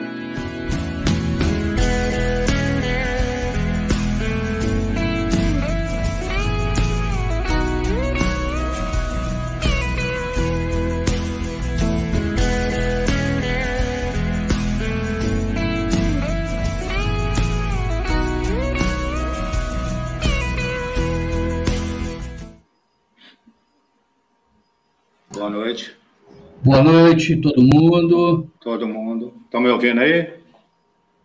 Boa Boa noite, todo mundo. Todo mundo. Estão me ouvindo aí?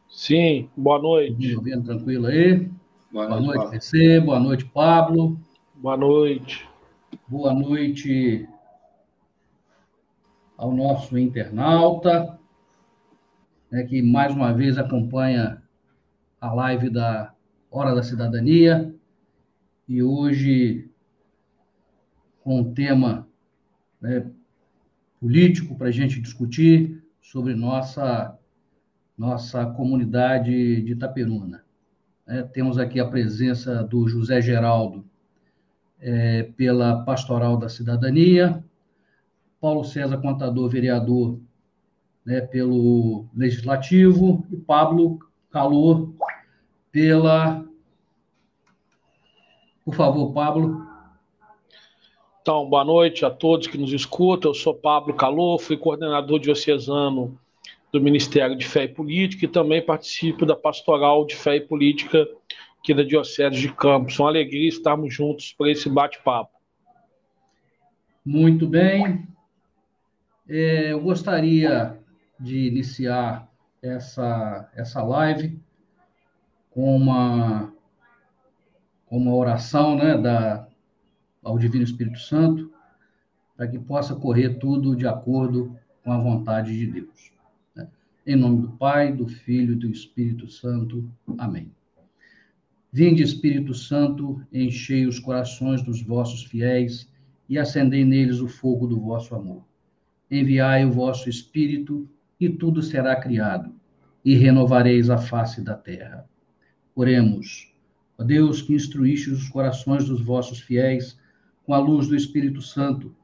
Sim, boa noite. Me ouvindo tranquilo aí? Boa Boa noite, noite, PC. Boa noite, Pablo. Boa noite. Boa noite ao nosso internauta, né, que mais uma vez acompanha a live da Hora da Cidadania. E hoje, com um tema né, político para a gente discutir sobre nossa, nossa comunidade de Itaperuna. né? temos aqui a presença do José Geraldo, é, pela Pastoral da Cidadania, Paulo César Contador, vereador, né, pelo Legislativo, e Pablo Calor, pela. Por favor, Pablo. Então, boa noite a todos que nos escutam. Eu sou Pablo Calor, fui coordenador diocesano do Ministério de Fé e Política e também participo da Pastoral de Fé e Política aqui da Diocese de Campos. Uma alegria estarmos juntos para esse bate-papo. Muito bem. É, eu gostaria de iniciar essa, essa live com uma, com uma oração né, da, ao Divino Espírito Santo, para que possa correr tudo de acordo com a vontade de Deus. né? Em nome do Pai, do Filho e do Espírito Santo. Amém. Vinde, Espírito Santo, enchei os corações dos vossos fiéis e acendei neles o fogo do vosso amor. Enviai o vosso Espírito, e tudo será criado, e renovareis a face da terra. Oremos. Ó Deus, que instruíste os corações dos vossos fiéis com a luz do Espírito Santo,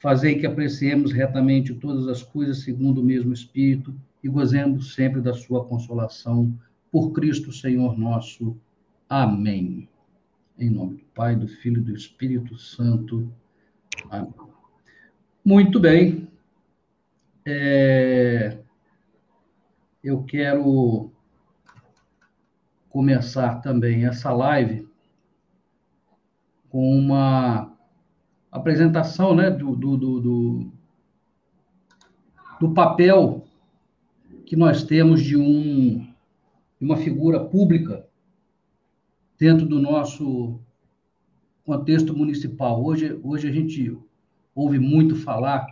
fazei que apreciemos retamente todas as coisas segundo o mesmo Espírito e gozemos sempre da sua consolação. Por Cristo, Senhor nosso. Amém. Em nome do Pai, do Filho e do Espírito Santo. Amém. Muito bem. É, Eu quero começar também essa live com uma apresentação né, do, do, do, do, papel que nós temos de um, uma figura pública dentro do nosso contexto municipal. Hoje, hoje a gente ouve muito falar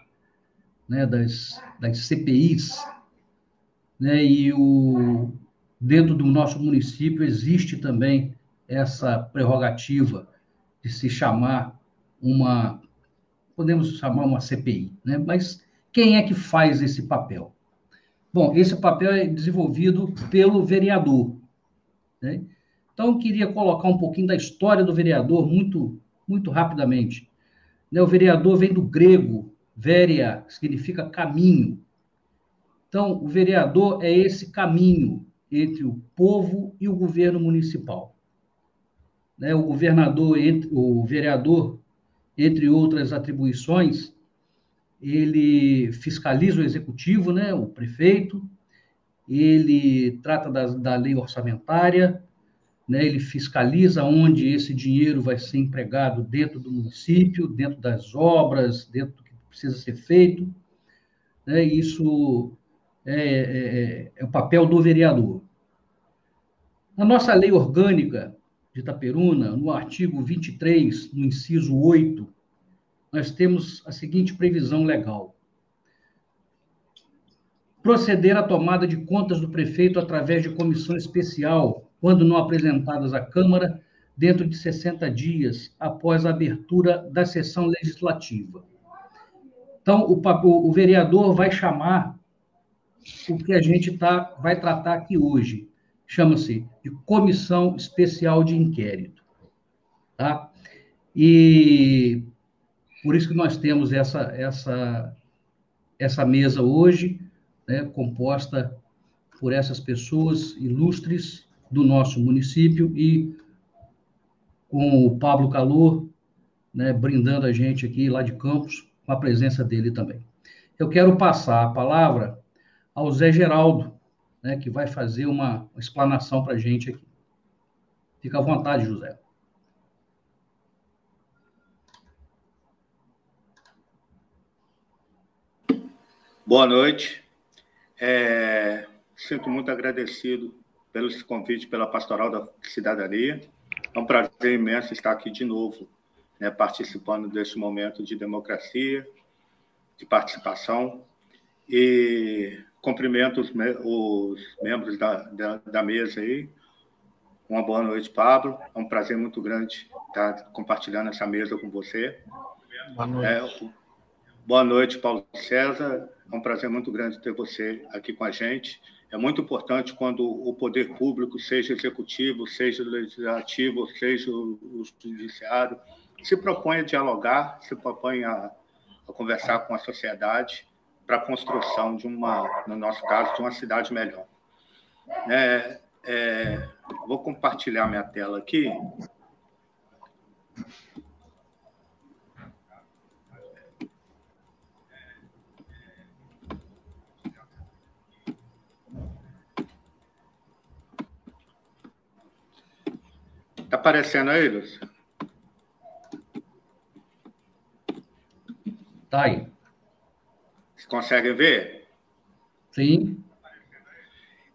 né, das, das CPIs, né, e o, dentro do nosso município existe também essa prerrogativa de se chamar uma, podemos chamar uma CPI, né? mas quem é que faz esse papel? Bom, esse papel é desenvolvido pelo vereador. Né? Então, eu queria colocar um pouquinho da história do vereador muito, muito rapidamente. Né? O vereador vem do grego, veria, significa caminho. Então, o vereador é esse caminho entre o povo e o governo municipal. Né? O governador, o vereador, entre outras atribuições, ele fiscaliza o executivo, né? o prefeito, ele trata da, da lei orçamentária, né? ele fiscaliza onde esse dinheiro vai ser empregado dentro do município, dentro das obras, dentro do que precisa ser feito. Né? Isso é, é, é o papel do vereador. Na nossa lei orgânica de Itaperuna, no artigo 23, no inciso 8, nós temos a seguinte previsão legal: proceder à tomada de contas do prefeito através de comissão especial, quando não apresentadas à Câmara, dentro de 60 dias após a abertura da sessão legislativa. Então, o, o vereador vai chamar o que a gente tá, vai tratar aqui hoje. Chama-se de Comissão Especial de Inquérito. Tá? E por isso que nós temos essa, essa, essa mesa hoje, né, composta por essas pessoas ilustres do nosso município e com o Pablo Calor, né, brindando a gente aqui lá de Campos, com a presença dele também. Eu quero passar a palavra ao Zé Geraldo, né, que vai fazer uma, explanação para a gente aqui. Fica à vontade, José. Boa noite. É, sinto muito agradecido pelo convite pela Pastoral da Cidadania. É um prazer imenso estar aqui de novo, né, participando deste momento de democracia, de participação. E cumprimento os, os membros da, da, da, mesa aí. Uma boa noite, Pablo. É um prazer muito grande estar compartilhando essa mesa com você. Boa noite. É, boa noite, Paulo César. É um prazer muito grande ter você aqui com a gente. É muito importante quando o poder público, seja executivo, seja legislativo, seja o judiciário, se propõe a dialogar, se propõe a, a conversar com a sociedade para a construção de uma, no nosso caso, de uma cidade melhor. É, é, vou compartilhar minha tela aqui. Está aparecendo aí, Lúcio? Está aí. Conseguem ver? Sim.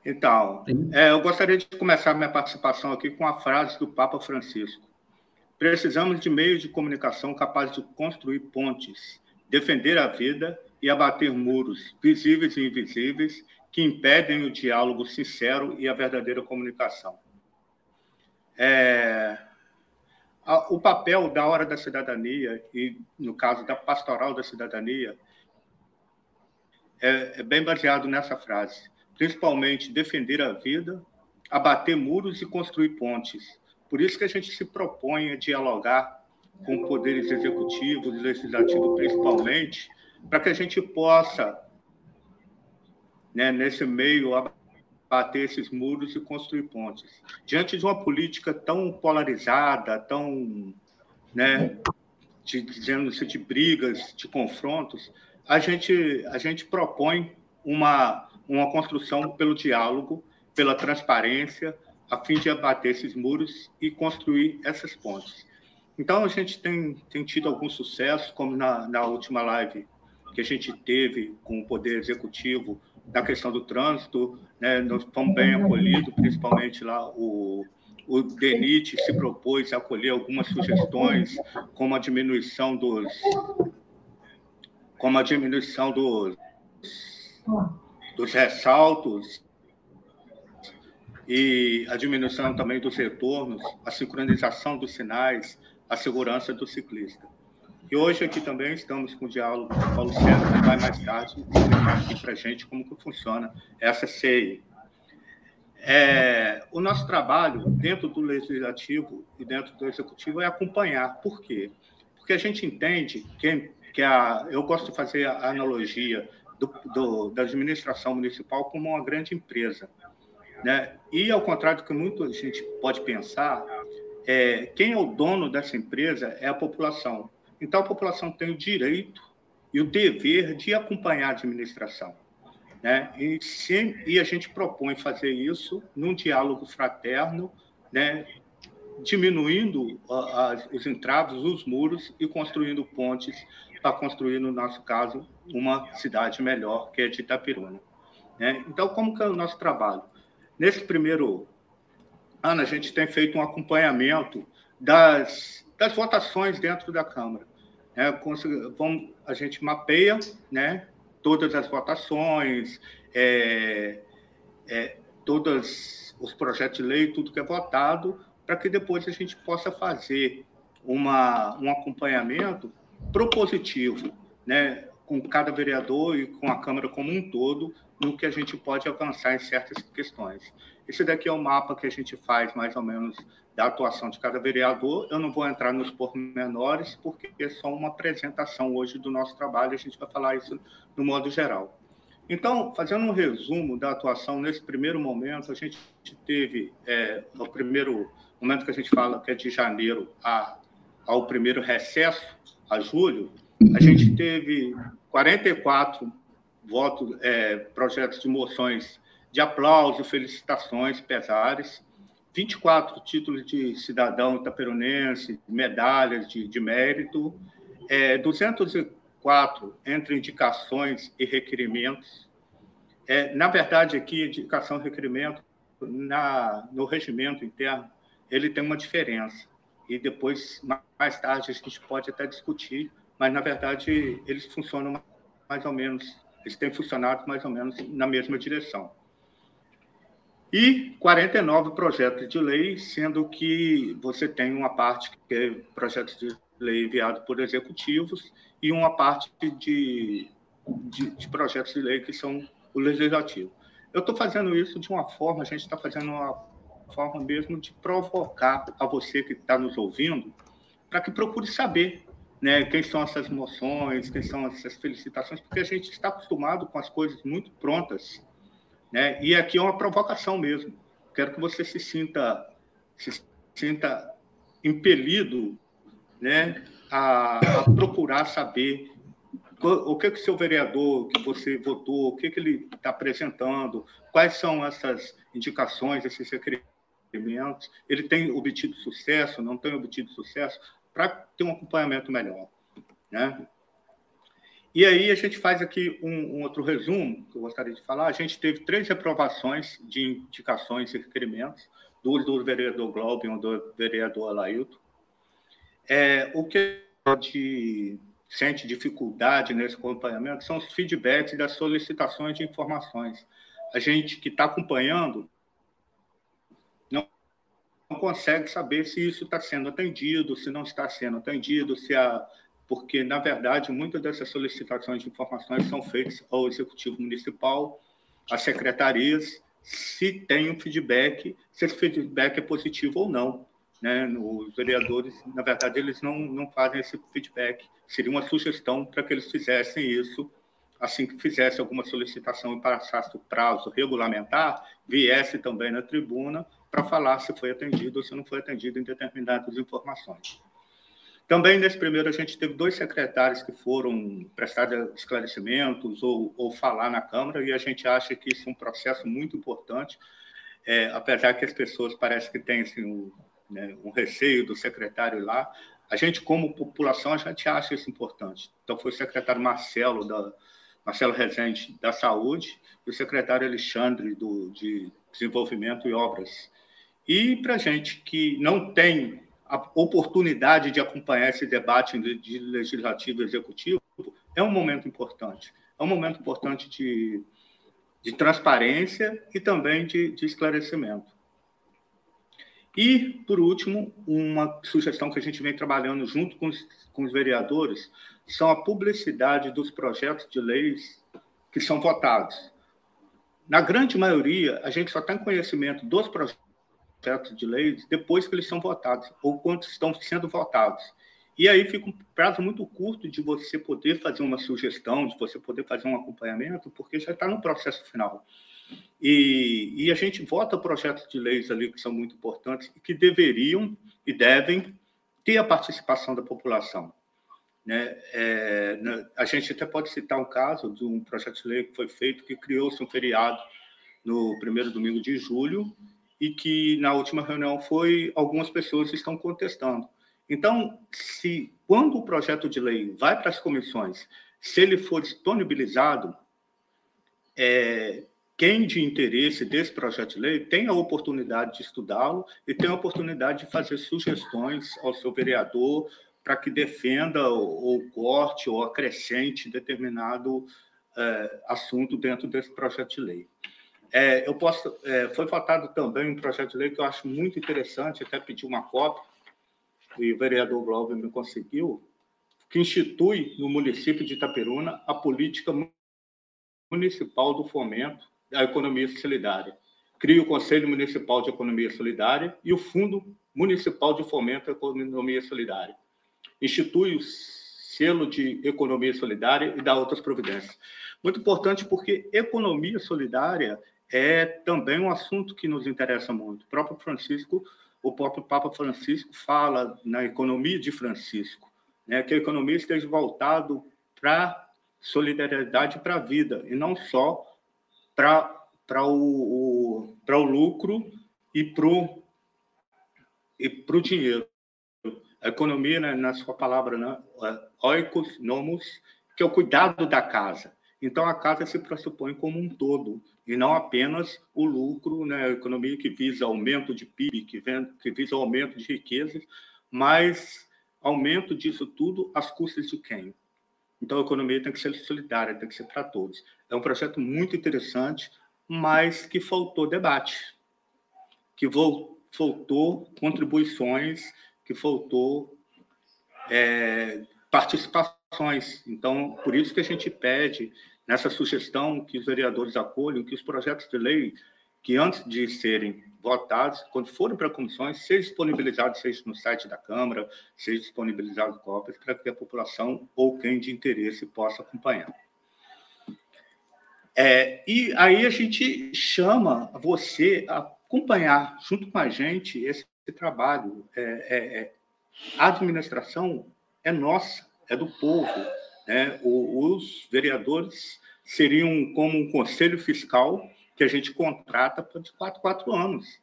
Então, Sim. É, eu gostaria de começar minha participação aqui com a frase do Papa Francisco. Precisamos de meios de comunicação capazes de construir pontes, defender a vida e abater muros, visíveis e invisíveis, que impedem o diálogo sincero e a verdadeira comunicação. É, o papel da hora da cidadania, e no caso da pastoral da cidadania, é, é bem baseado nessa frase. Principalmente defender a vida, abater muros e construir pontes. Por isso que a gente se propõe a dialogar com poderes executivos legislativos, principalmente, para que a gente possa, né, nesse meio, bater esses muros e construir pontes. Diante de uma política tão polarizada, tão, né, dizendo-se de brigas, de confrontos, a gente, a gente propõe uma, uma construção pelo diálogo, pela transparência, a fim de abater esses muros e construir essas pontes. Então, a gente tem, tem tido algum sucesso, como na, na última live que a gente teve com o Poder Executivo, da questão do trânsito, né, nós fomos bem acolhidos, principalmente lá o, o DENIT se propôs a acolher algumas sugestões, como a diminuição dos como a diminuição dos, dos ressaltos e a diminuição também dos retornos, a sincronização dos sinais, a segurança do ciclista. E hoje aqui também estamos com o diálogo com o Paulo César, que vai mais tarde explicar aqui para a gente como que funciona essa CEI. É, o nosso trabalho dentro do legislativo e dentro do executivo é acompanhar. Por quê? Porque a gente entende que, que a, eu gosto de fazer a analogia do, do, da administração municipal como uma grande empresa. Né? E, ao contrário do que muita gente pode pensar, é, quem é o dono dessa empresa é a população. Então, a população tem o direito e o dever de acompanhar a administração. Né? E, e a gente propõe fazer isso num diálogo fraterno, né? diminuindo as, os entraves, os muros e construindo pontes para construir, no nosso caso, uma cidade melhor, que é de Itapiruna. Né? Então, como que é o nosso trabalho? Nesse primeiro ano, a gente tem feito um acompanhamento das, das votações dentro da Câmara. É, vamos, a gente mapeia né, todas as votações, é, é, todos os projetos de lei, tudo que é votado, para que depois a gente possa fazer uma, um acompanhamento propositivo, né, com cada vereador e com a Câmara como um todo, no que a gente pode avançar em certas questões. Esse daqui é o mapa que a gente faz, mais ou menos, da atuação de cada vereador. Eu não vou entrar nos pormenores, porque é só uma apresentação hoje do nosso trabalho, a gente vai falar isso no modo geral. Então, fazendo um resumo da atuação nesse primeiro momento, a gente teve é, o primeiro momento que a gente fala que é de janeiro a, ao primeiro recesso, a julho, a gente teve 44 votos, é, projetos de moções de aplauso, felicitações, pesares, 24 títulos de cidadão itaperunense, medalhas de, de mérito, é, 204 entre indicações e requerimentos. É, na verdade, aqui, indicação e requerimento, na, no regimento interno, ele tem uma diferença. E depois, mais tarde, a gente pode até discutir, mas, na verdade, eles funcionam mais ou menos, eles têm funcionado mais ou menos na mesma direção e 49 projetos de lei, sendo que você tem uma parte que é projetos de lei enviado por executivos e uma parte de, de, de projetos de lei que são o legislativo. Eu estou fazendo isso de uma forma, a gente está fazendo uma forma mesmo de provocar a você que está nos ouvindo, para que procure saber né, quem são essas moções, quem são essas felicitações, porque a gente está acostumado com as coisas muito prontas né? E aqui é uma provocação mesmo. Quero que você se sinta, se sinta impelido né, a, a procurar saber o que, que o seu vereador que você votou, o que, que ele está apresentando, quais são essas indicações, esses requerimentos, ele tem obtido sucesso, não tem obtido sucesso, para ter um acompanhamento melhor. Né? E aí a gente faz aqui um, um, outro resumo que eu gostaria de falar. A gente teve três reprovações de indicações e requerimentos, duas do vereador Globo e um do vereador Alailton. É, o que a gente sente dificuldade nesse acompanhamento são os feedbacks das solicitações de informações. A gente que está acompanhando consegue saber se isso está sendo atendido, se não está sendo atendido, se a porque, na verdade, muitas dessas solicitações de informações são feitas ao Executivo Municipal, às secretarias, se tem um feedback, se esse feedback é positivo ou não. Né? Os vereadores, na verdade, eles não, não fazem esse feedback. Seria uma sugestão para que eles fizessem isso assim que fizesse alguma solicitação e passasse o prazo regulamentar, viesse também na tribuna para falar se foi atendido ou se não foi atendido em determinadas informações. Também, nesse primeiro, a gente teve dois secretários que foram prestar esclarecimentos ou, ou falar na Câmara, e a gente acha que isso é um processo muito importante, é, apesar que as pessoas parecem que têm assim, um, né, um receio do secretário lá, a gente, como população, a gente acha isso importante. Então, foi o secretário Marcelo, da, Marcelo Rezende, da Saúde, e o secretário Alexandre, do, de Desenvolvimento e Obras. E para gente que não tem a oportunidade de acompanhar esse debate de legislativo e executivo é um momento importante. É um momento importante de, de transparência e também de, de esclarecimento. E, por último, uma sugestão que a gente vem trabalhando junto com os, com os vereadores são a publicidade dos projetos de leis que são votados. Na grande maioria, a gente só tem conhecimento dos projetos projetos de lei depois que eles são votados, ou quando estão sendo votados. E aí fica um prazo muito curto de você poder fazer uma sugestão, de você poder fazer um acompanhamento, porque já está no processo final. E, e, a gente vota projetos de leis ali que são muito importantes e que deveriam e devem ter a participação da população. Né? É, a gente até pode citar um caso de um projeto de lei que foi feito que criou-se um feriado no primeiro domingo de julho e que na última reunião foi algumas pessoas estão contestando. Então, se quando o projeto de lei vai para as comissões, se ele for disponibilizado, é, quem de interesse desse projeto de lei tem a oportunidade de estudá-lo e tem a oportunidade de fazer sugestões ao seu vereador para que defenda ou, ou, corte ou acrescente determinado é, assunto dentro desse projeto de lei. É, eu posso, é, foi votado também um projeto de lei que eu acho muito interessante, até pedi uma cópia, e o vereador Glauber me conseguiu, que institui no município de Itaperuna a política municipal do fomento da economia solidária. Cria o Conselho Municipal de Economia Solidária e o Fundo Municipal de Fomento da Economia Solidária. Institui o selo de economia solidária e dá outras providências. Muito importante porque economia solidária é também um assunto que nos interessa muito. O próprio Francisco, o próprio Papa Francisco fala na economia de Francisco, né, que a economia esteja voltado para solidariedade para a vida e não só para para o, o, o lucro e para o e pro dinheiro. A economia, né, na sua palavra, né, é oikos, nomos, que é o cuidado da casa. Então, a casa se pressupõe como um todo, e não apenas o lucro, né, a economia que visa aumento de PIB, que, vem, que visa aumento de riquezas, mas aumento disso tudo às custas de quem? Então, a economia tem que ser solidária, tem que ser para todos. É um projeto muito interessante, mas que faltou debate, que faltou contribuições, que faltou é, participações. Então, por isso que a gente pede nessa sugestão que os vereadores acolham que os projetos de lei que antes de serem votados, quando forem para comissões, sejam disponibilizados, seja no site da Câmara, seja disponibilizados cópias para que a população ou quem de interesse possa acompanhar. É, e aí a gente chama você a acompanhar junto com a gente esse trabalho. É, é, é a administração é nossa, é do povo. Né? os vereadores seriam como um conselho fiscal que a gente contrata por de quatro, quatro anos,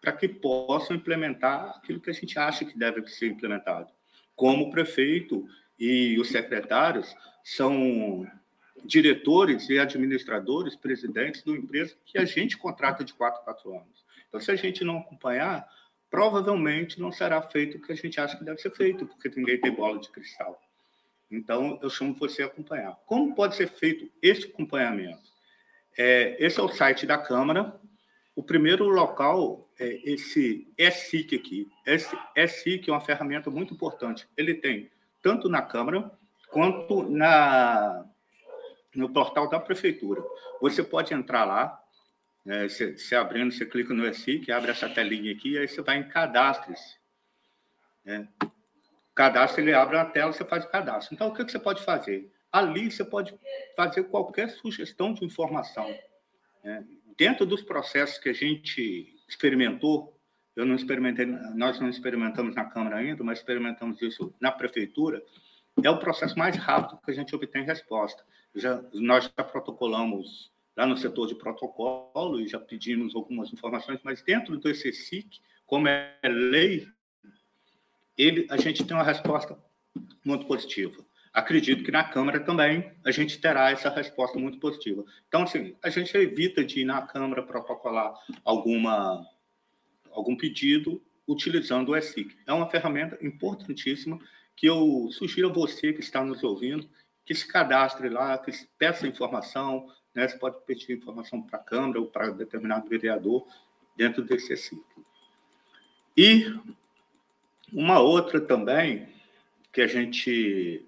para que possam implementar aquilo que a gente acha que deve ser implementado. Como o prefeito e os secretários são diretores e administradores, presidentes de uma empresa que a gente contrata de quatro, quatro anos. Então, se a gente não acompanhar, provavelmente não será feito o que a gente acha que deve ser feito, porque ninguém tem bola de cristal. Então, eu chamo você a acompanhar. Como pode ser feito este acompanhamento? É, esse é o site da Câmara. O primeiro local é esse ESIC aqui. Esse ESIC é uma ferramenta muito importante. Ele tem tanto na Câmara quanto na, no portal da Prefeitura. Você pode entrar lá, é, você, você abrindo, você clica no ESIC, abre essa telinha aqui, aí você vai em cadastres. Né? Cadastro, ele abre a tela, você faz o cadastro. Então, o que, você pode fazer? Ali, você pode fazer qualquer sugestão de informação. Né? Dentro dos processos que a gente experimentou, eu não experimentei, nós não experimentamos na Câmara ainda, mas experimentamos isso na Prefeitura, é o processo mais rápido que a gente obtém resposta. Já, nós já protocolamos lá no setor de protocolo e já pedimos algumas informações, mas dentro do ECSIC, como é lei ele, a gente tem uma resposta muito positiva. Acredito que na Câmara também a gente terá essa resposta muito positiva. Então, assim, a gente evita de ir na Câmara protocolar alguma, algum pedido utilizando o ESIC. É uma ferramenta importantíssima que eu sugiro a você que está nos ouvindo que se cadastre lá, que peça informação, né? Você pode pedir informação para a Câmara ou para determinado vereador dentro desse ESIC. E uma outra também que a gente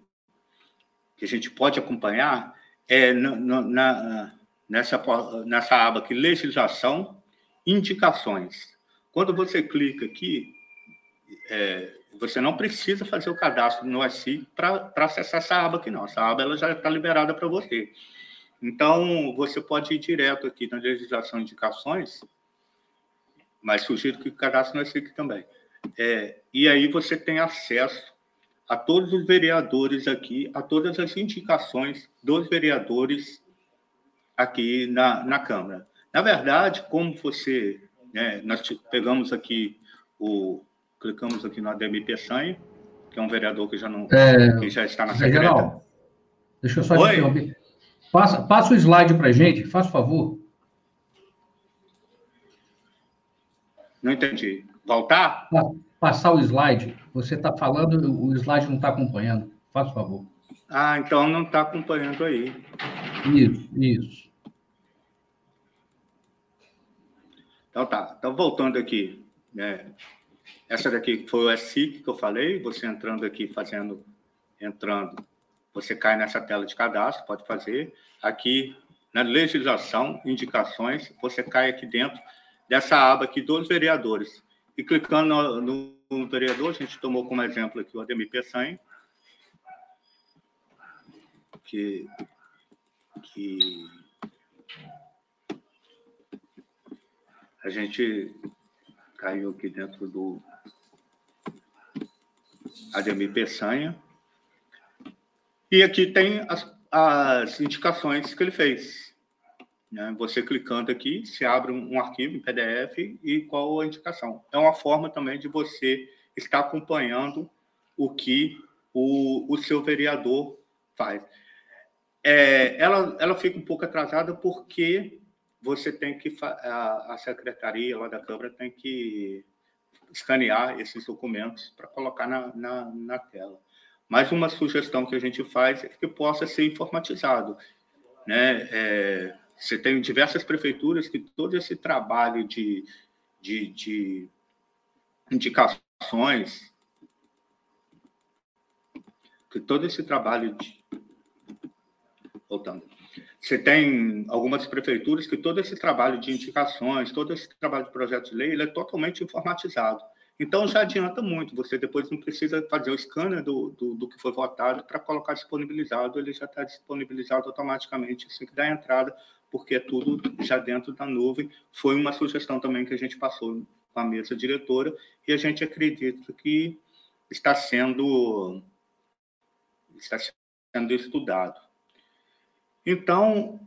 que a gente pode acompanhar é na, na, nessa, nessa aba aqui, legislação, indicações. Quando você clica aqui, é, você não precisa fazer o cadastro no SI para acessar essa aba aqui, não. Essa aba ela já está liberada para você. Então, você pode ir direto aqui na legislação indicações, mas sugiro que cadastre no SI também. É, e aí você tem acesso a todos os vereadores aqui, a todas as indicações dos vereadores aqui na, na Câmara. Na verdade, como você, né, nós pegamos aqui o, clicamos aqui no Ademir Peçanha, que é um vereador que já não, é, que já está na secretaria. Deixa eu só Oi? interromper. Passa, passa o slide para gente, faz favor. Não entendi. Voltar? Passar o slide. Você está falando, o slide não está acompanhando. Faz favor. Ah, então não está acompanhando aí. Isso, isso. Então tá. Então, voltando aqui. É, essa daqui foi o ESIC que eu falei. Você entrando aqui, fazendo, entrando, você cai nessa tela de cadastro, pode fazer. Aqui, na legislação, indicações, você cai aqui dentro dessa aba aqui dos vereadores. E clicando no, no vereador, a gente tomou como exemplo aqui o Ademir Peçanha, que que a gente caiu aqui dentro do Ademir Peçanha. E aqui tem as, as indicações que ele fez. Né? Você clicando aqui, se abre um, arquivo em PDF e qual a indicação. É uma forma também de você estar acompanhando o que o, o seu vereador faz. É, ela, ela fica um pouco atrasada porque você tem que a, a secretaria lá da Câmara tem que escanear esses documentos para colocar na, na, na, tela. Mas uma sugestão que a gente faz é que possa ser informatizado. Né? É, você tem diversas prefeituras que todo esse trabalho de, de, de indicações, que todo esse trabalho de. Voltando. Você tem algumas prefeituras que todo esse trabalho de indicações, todo esse trabalho de projeto de lei, ele é totalmente informatizado. Então, já adianta muito. Você depois não precisa fazer o scanner do, do, do que foi votado para colocar disponibilizado. Ele já está disponibilizado automaticamente assim que dá entrada, porque é tudo já dentro da nuvem. Foi uma sugestão também que a gente passou com a mesa diretora e a gente acredita que está sendo, está sendo estudado. Então,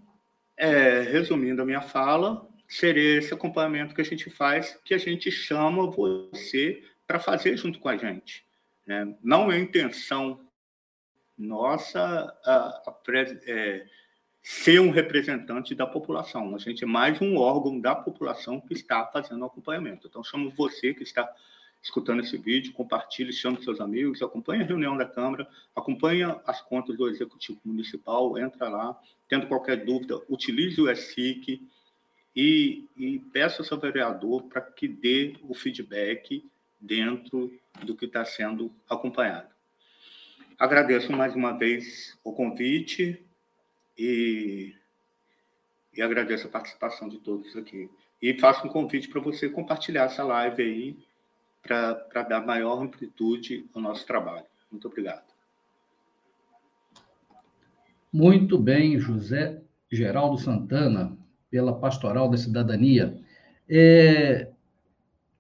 é, resumindo a minha fala, seria esse acompanhamento que a gente faz, que a gente chama você para fazer junto com a gente. Né? Não é intenção nossa a, a, é, ser um representante da população. A gente é mais um órgão da população que está fazendo o acompanhamento. Então, chamo você que está escutando esse vídeo, compartilhe, chame seus amigos, acompanhe a reunião da Câmara, acompanhe as contas do Executivo Municipal, entra lá, tendo qualquer dúvida, utilize o SIC e, e peça ao seu vereador para que dê o feedback dentro do que está sendo acompanhado. Agradeço mais uma vez o convite e, e agradeço a participação de todos aqui. E faço um convite para você compartilhar essa live aí para dar maior amplitude ao nosso trabalho. Muito obrigado. Muito bem, José Geraldo Santana, pela Pastoral da Cidadania. É,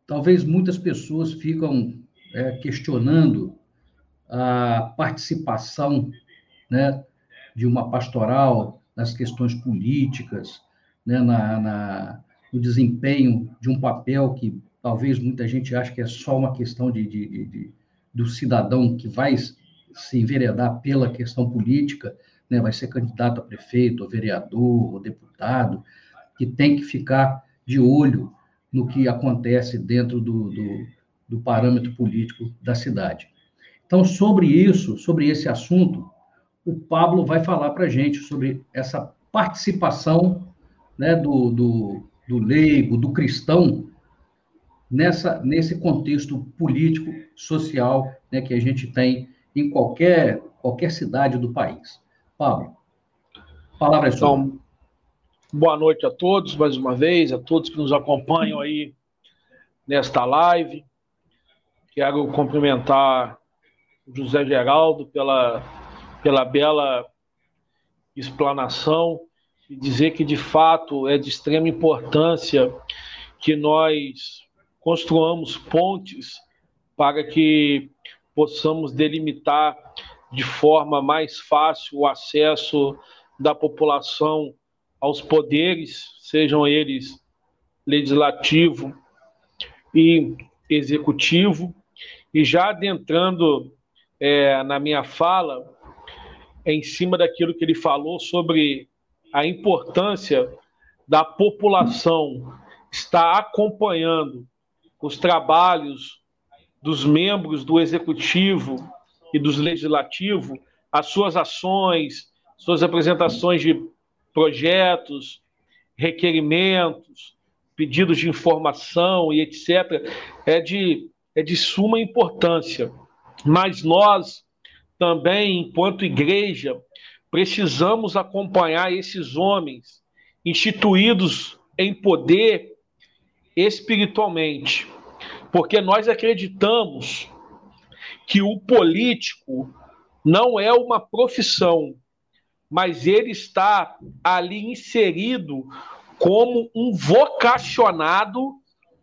talvez muitas pessoas ficam é, questionando a participação né, de uma pastoral nas questões políticas, né, na, na, no desempenho de um papel que talvez muita gente ache que é só uma questão de, de, de, de do cidadão que vai se enveredar pela questão política, né, vai ser candidato a prefeito, a vereador, a deputado, que tem que ficar de olho no que acontece dentro do, do, do parâmetro político da cidade. Então, sobre isso, sobre esse assunto, o Pablo vai falar para a gente sobre essa participação né, do, do, do leigo, do cristão, nessa, nesse contexto político, social, né, que a gente tem em qualquer, qualquer cidade do país. Pablo, palavra é sua. Então, boa noite a todos, mais uma vez, a todos que nos acompanham aí nesta live. Quero cumprimentar o José Geraldo pela, pela bela explanação e dizer que, de fato, é de extrema importância que nós construamos pontes para que possamos delimitar de forma mais fácil o acesso da população aos poderes, sejam eles legislativo e executivo. E já adentrando é, na minha fala, em cima daquilo que ele falou sobre a importância da população estar acompanhando os trabalhos dos membros do executivo e dos legislativo, as suas ações, suas apresentações de projetos, requerimentos, pedidos de informação e etc., é de, é de suma importância. Mas nós também, enquanto igreja, precisamos acompanhar esses homens instituídos em poder espiritualmente porque nós acreditamos que o político não é uma profissão, mas ele está ali inserido como um vocacionado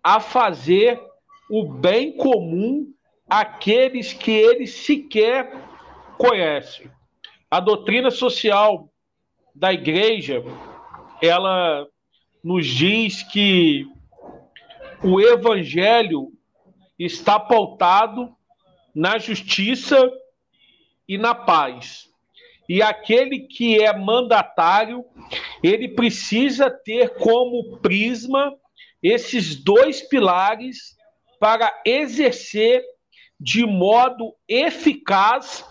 a fazer o bem comum àqueles que ele sequer conhece. A doutrina social da igreja, ela nos diz que o evangelho está pautado na justiça e na paz. E aquele que é mandatário, ele precisa ter como prisma esses dois pilares para exercer de modo eficaz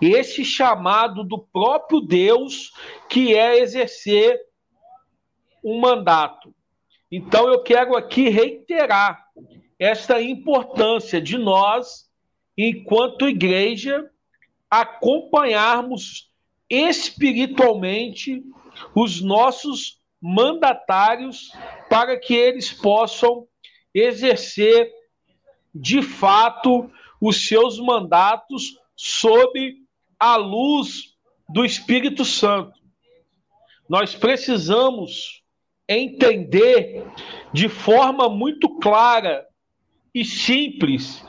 esse chamado do próprio Deus, que é exercer um mandato. Então, eu quero aqui reiterar esta importância de nós, enquanto igreja, acompanharmos espiritualmente os nossos mandatários para que eles possam exercer de fato os seus mandatos sob a luz do Espírito Santo. Nós precisamos entender de forma muito clara e simples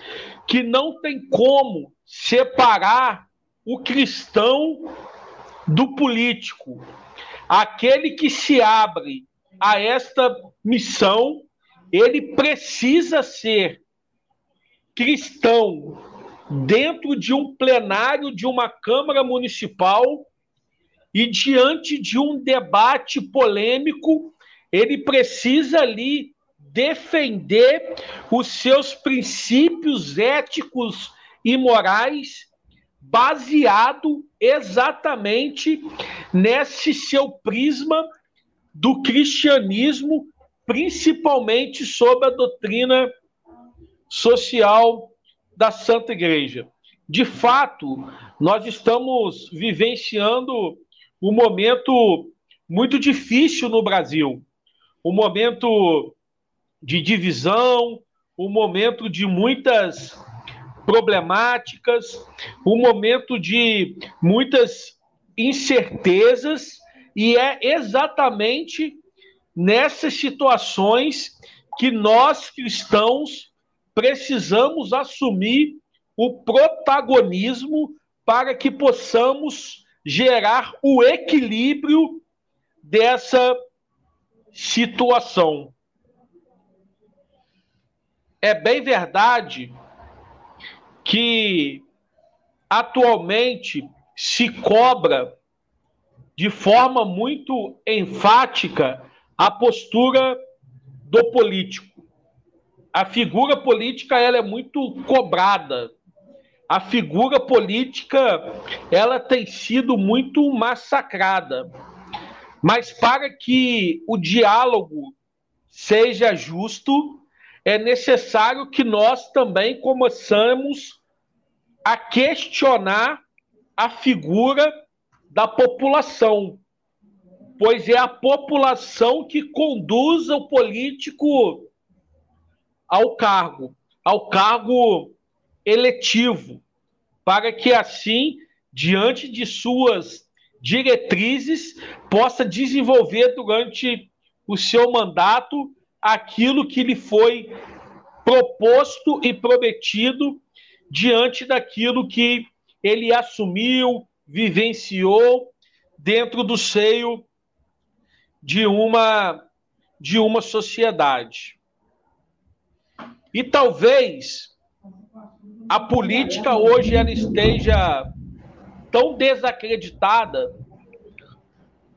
que não tem como separar o cristão do político. Aquele que se abre a esta missão, ele precisa ser cristão dentro de um plenário de uma Câmara Municipal e diante de um debate polêmico, ele precisa ali defender os seus princípios éticos e morais baseado exatamente nesse seu prisma do cristianismo, principalmente sob a doutrina social da Santa Igreja. De fato, nós estamos vivenciando um momento muito difícil no Brasil, um momento de divisão, um momento de muitas problemáticas, um momento de muitas incertezas, e é exatamente nessas situações que nós cristãos precisamos assumir o protagonismo para que possamos gerar o equilíbrio dessa situação. É bem verdade que atualmente se cobra de forma muito enfática a postura do político. A figura política ela é muito cobrada. A figura política ela tem sido muito massacrada. Mas para que o diálogo seja justo, é necessário que nós também começamos a questionar a figura da população, pois é a população que conduz o político ao cargo, ao cargo eletivo, para que assim, diante de suas diretrizes, possa desenvolver durante o seu mandato aquilo que lhe foi proposto e prometido diante daquilo que ele assumiu, vivenciou dentro do seio de uma de uma sociedade. E talvez a política hoje ela esteja tão desacreditada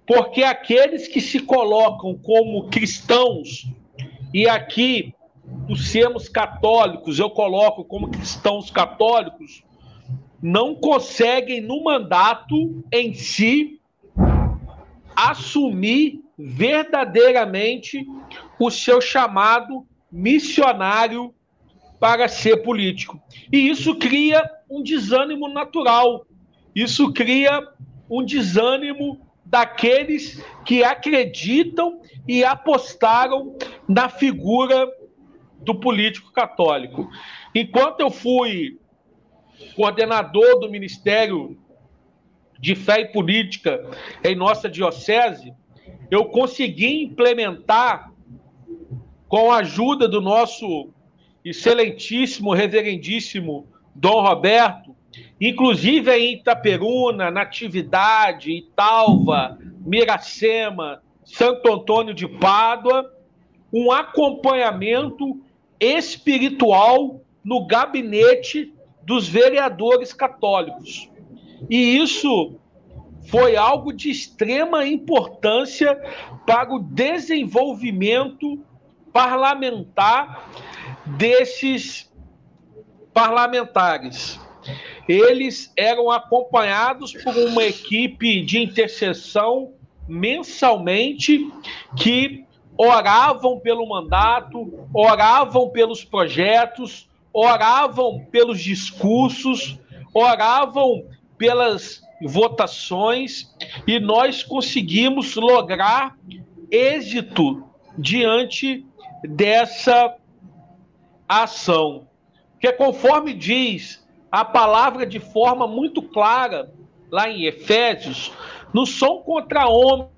porque aqueles que se colocam como cristãos e aqui por sermos católicos, eu coloco como cristãos católicos, não conseguem no mandato em si assumir verdadeiramente o seu chamado missionário para ser político. E isso cria um desânimo natural. Isso cria um desânimo daqueles que acreditam e apostaram na figura do político católico. Enquanto eu fui coordenador do Ministério de fé e política em nossa diocese, eu consegui implementar, com a ajuda do nosso excelentíssimo, reverendíssimo Dom Roberto, inclusive em Itaperuna, Natividade, Italva, Miracema, Santo Antônio de Pádua, um acompanhamento espiritual no gabinete dos vereadores católicos. E isso foi algo de extrema importância para o desenvolvimento parlamentar desses parlamentares. Eles eram acompanhados por uma equipe de intercessão mensalmente que oravam pelo mandato, oravam pelos projetos, oravam pelos discursos, oravam pelas votações e nós conseguimos lograr êxito diante dessa ação. Que conforme diz a palavra de forma muito clara lá em Efésios, não são contra homens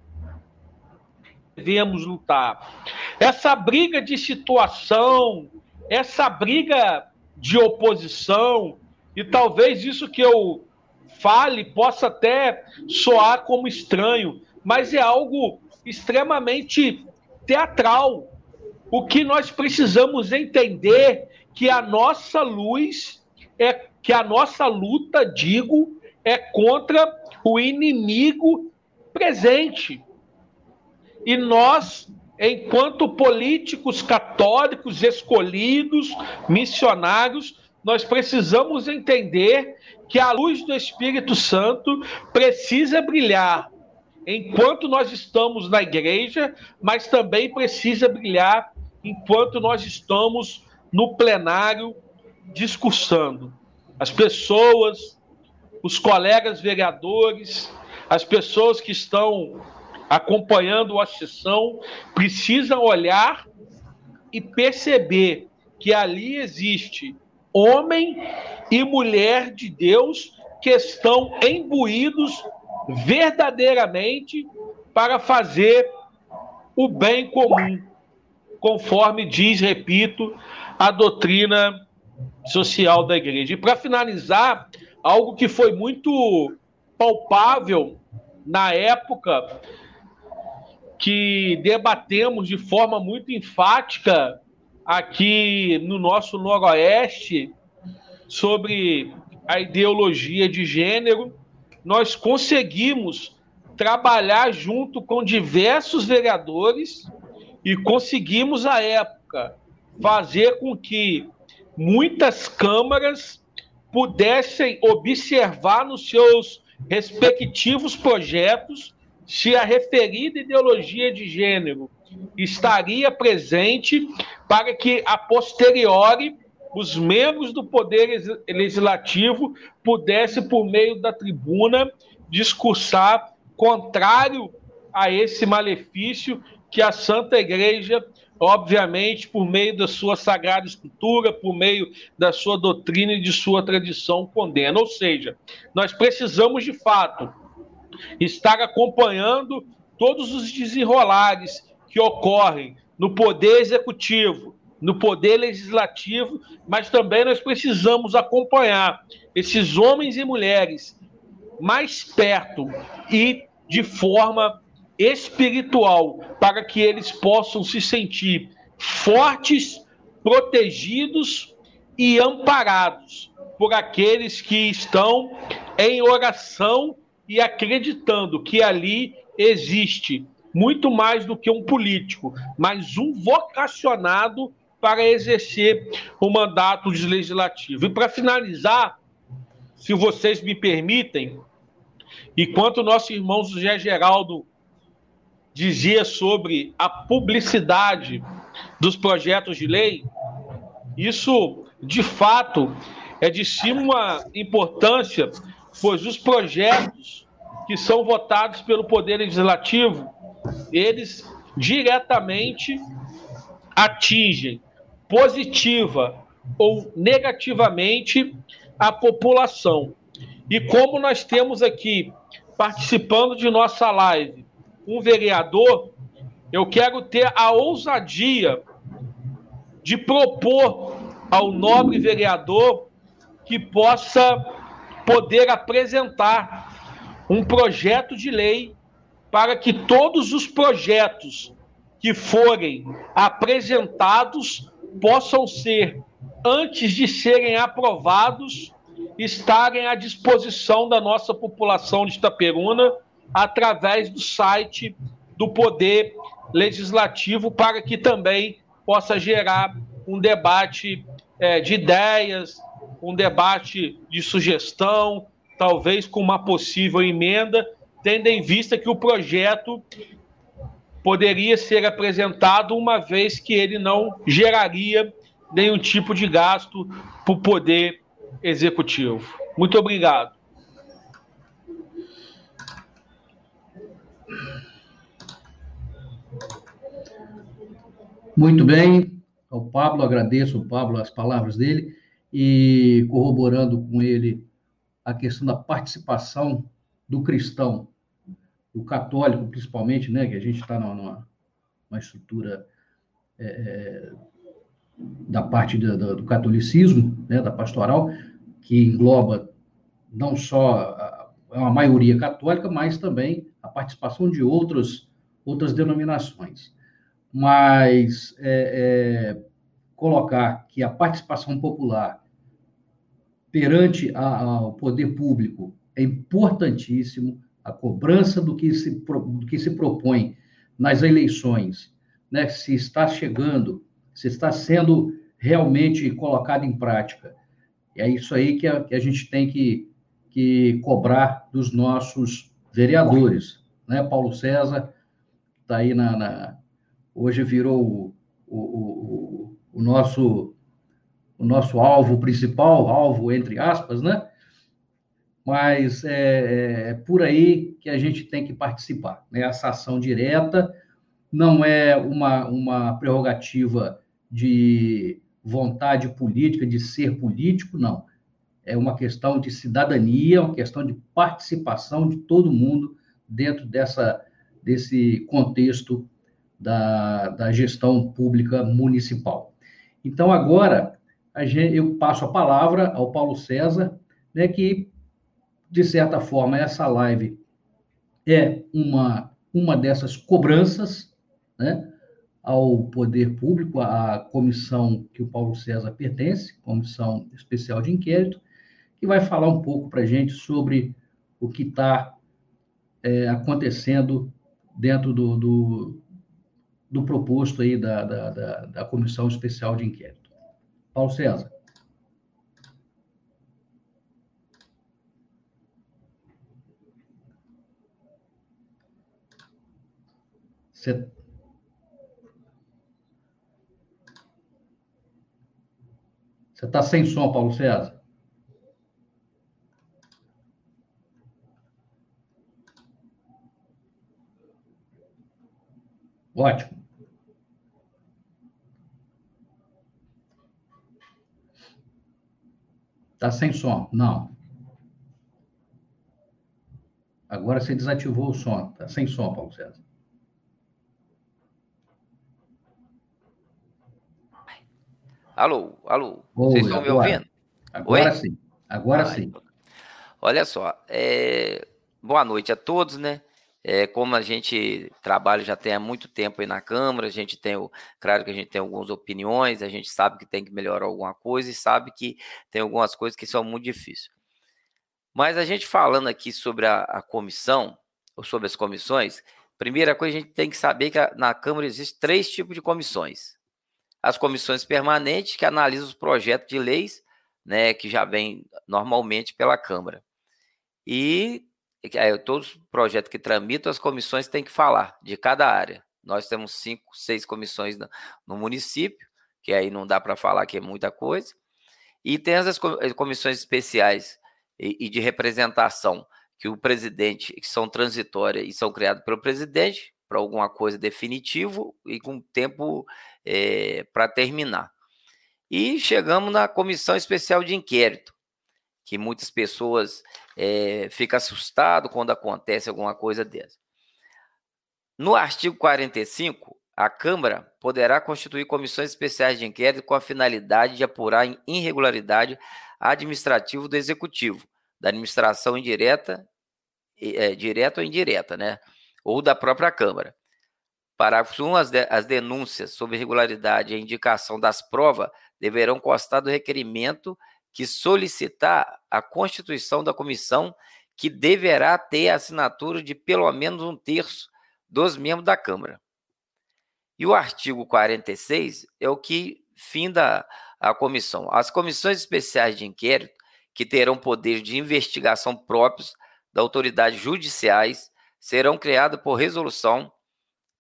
devemos lutar. Essa briga de situação, essa briga de oposição, e talvez isso que eu fale possa até soar como estranho, mas é algo extremamente teatral. O que nós precisamos entender que a nossa luz é que a nossa luta, digo, é contra o inimigo presente. E nós, enquanto políticos católicos escolhidos, missionários, nós precisamos entender que a luz do Espírito Santo precisa brilhar enquanto nós estamos na igreja, mas também precisa brilhar enquanto nós estamos no plenário discursando. As pessoas, os colegas vereadores, as pessoas que estão acompanhando a sessão precisam olhar e perceber que ali existe homem e mulher de Deus que estão imbuídos verdadeiramente para fazer o bem comum, conforme diz, repito, a doutrina social da igreja. E para finalizar, algo que foi muito palpável na época que debatemos de forma muito enfática aqui no nosso Noroeste sobre a ideologia de gênero, nós conseguimos trabalhar junto com diversos vereadores e conseguimos, à época, fazer com que muitas câmaras pudessem observar nos seus respectivos projetos se a referida ideologia de gênero estaria presente para que, a posteriori, os membros do Poder Legislativo pudessem, por meio da tribuna, discursar contrário a esse malefício que a Santa Igreja, obviamente, por meio da sua sagrada escritura, por meio da sua doutrina e de sua tradição, condena. Ou seja, nós precisamos, de fato, estar acompanhando todos os desenrolares que ocorrem no Poder Executivo, no Poder Legislativo, mas também nós precisamos acompanhar esses homens e mulheres mais perto e de forma espiritual, para que eles possam se sentir fortes, protegidos e amparados por aqueles que estão em oração e acreditando que ali existe muito mais do que um político, mas um vocacionado para exercer o mandato legislativo. E para finalizar, se vocês me permitem, enquanto nosso irmão José Geraldo dizia sobre a publicidade dos projetos de lei, isso de fato é de suma importância pois os projetos que são votados pelo Poder Legislativo, eles diretamente atingem positiva ou negativamente a população. E como nós temos aqui, participando de nossa live, um vereador, eu quero ter a ousadia de propor ao nobre vereador que possa poder apresentar um projeto de lei para que todos os projetos que forem apresentados possam ser, antes de serem aprovados, estarem à disposição da nossa população de Itaperuna através do site do Poder Legislativo, para que também possa gerar um debate é, de ideias, um debate de sugestão, talvez com uma possível emenda, tendo em vista que o projeto poderia ser apresentado uma vez que ele não geraria nenhum tipo de gasto para o poder executivo. Muito obrigado. Muito bem, ao Pablo, agradeço ao Pablo as palavras dele e corroborando com ele a questão da participação do cristão, do católico principalmente, né, que a gente está numa, numa estrutura é, é, da parte do, do, do catolicismo, né, da pastoral, que engloba não só a, a maioria católica, mas também a participação de outros, outras denominações. Mas é, é, colocar que a participação popular perante a, poder público é importantíssimo, a cobrança do que se, do que se propõe nas eleições, né, se está chegando, se está sendo realmente colocado em prática. É isso aí que a, que a gente tem que, que cobrar dos nossos vereadores. Né? Paulo César está aí na, na, Hoje virou o, o, o, o nosso o nosso alvo principal, alvo entre aspas, né? Mas é, é, é, por aí que a gente tem que participar, né? Essa ação direta não é uma, uma prerrogativa de vontade política, de ser político, não. É uma questão de cidadania, uma questão de participação de todo mundo dentro dessa, desse contexto da, da gestão pública municipal. Então, agora, gente, eu passo a palavra ao Paulo César, né, que, de certa forma, essa live é uma, uma dessas cobranças né, ao poder público, à comissão que o Paulo César pertence, Comissão Especial de Inquérito, que vai falar um pouco para a gente sobre o que está é, acontecendo dentro do, do, do proposto aí da, da, da, da Comissão Especial de Inquérito. Paulo César. Você está sem som, Paulo César? Ótimo. Está sem som? Não. Agora você desativou o som. Está sem som, Paulo César. Alô, alô. Oi, Vocês estão agora, me ouvindo? Agora Oi? sim. Agora ah, sim. Então. Olha só. É... Boa noite a todos, né? É, como a gente trabalha já tem há muito tempo aí na Câmara, a gente tem, o, claro que a gente tem algumas opiniões, a gente sabe que tem que melhorar alguma coisa e sabe que tem algumas coisas que são muito difíceis. Mas a gente falando aqui sobre a, a comissão, ou sobre as comissões, primeira coisa a gente tem que saber que a, na Câmara existem três tipos de comissões. As comissões permanentes, que analisam os projetos de leis, né, que já vem normalmente pela Câmara. E é, todos os projetos que tramitam, as comissões têm que falar de cada área. Nós temos cinco, seis comissões no, no município, que aí não dá para falar que é muita coisa. E tem as comissões especiais e, e de representação, que o presidente, que são transitórias e são criadas pelo presidente, para alguma coisa definitivo e com tempo é, para terminar. E chegamos na comissão especial de inquérito, que muitas pessoas é, ficam assustadas quando acontece alguma coisa dessa. No artigo 45, a Câmara poderá constituir comissões especiais de inquérito com a finalidade de apurar irregularidade administrativa do Executivo, da administração indireta, é, direta ou indireta, né? ou da própria Câmara. Parágrafo 1. As, de, as denúncias sobre irregularidade e indicação das provas deverão constar do requerimento que solicitar a constituição da comissão, que deverá ter a assinatura de pelo menos um terço dos membros da Câmara. E o artigo 46 é o que finda a comissão. As comissões especiais de inquérito, que terão poder de investigação próprios da autoridades judiciais, serão criadas por resolução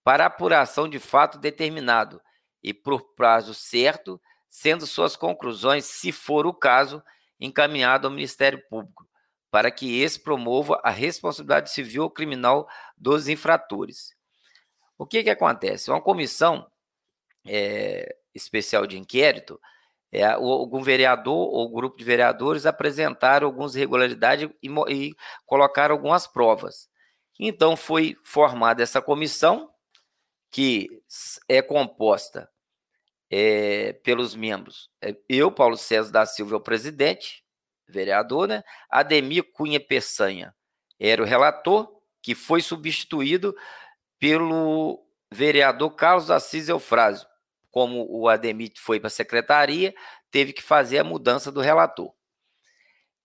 para apuração de fato determinado e por prazo certo, sendo suas conclusões, se for o caso, encaminhado ao Ministério Público, para que esse promova a responsabilidade civil ou criminal dos infratores. O que, que acontece? Uma comissão é, especial de inquérito, é, algum vereador ou grupo de vereadores apresentaram algumas irregularidades e, e colocaram algumas provas. Então foi formada essa comissão, que é composta é, pelos membros. É, eu, Paulo César da Silva, o presidente, vereador, né? Ademir Cunha Peçanha era o relator, que foi substituído pelo vereador Carlos Assis Eufrásio. Como o Ademir foi para a secretaria, teve que fazer a mudança do relator.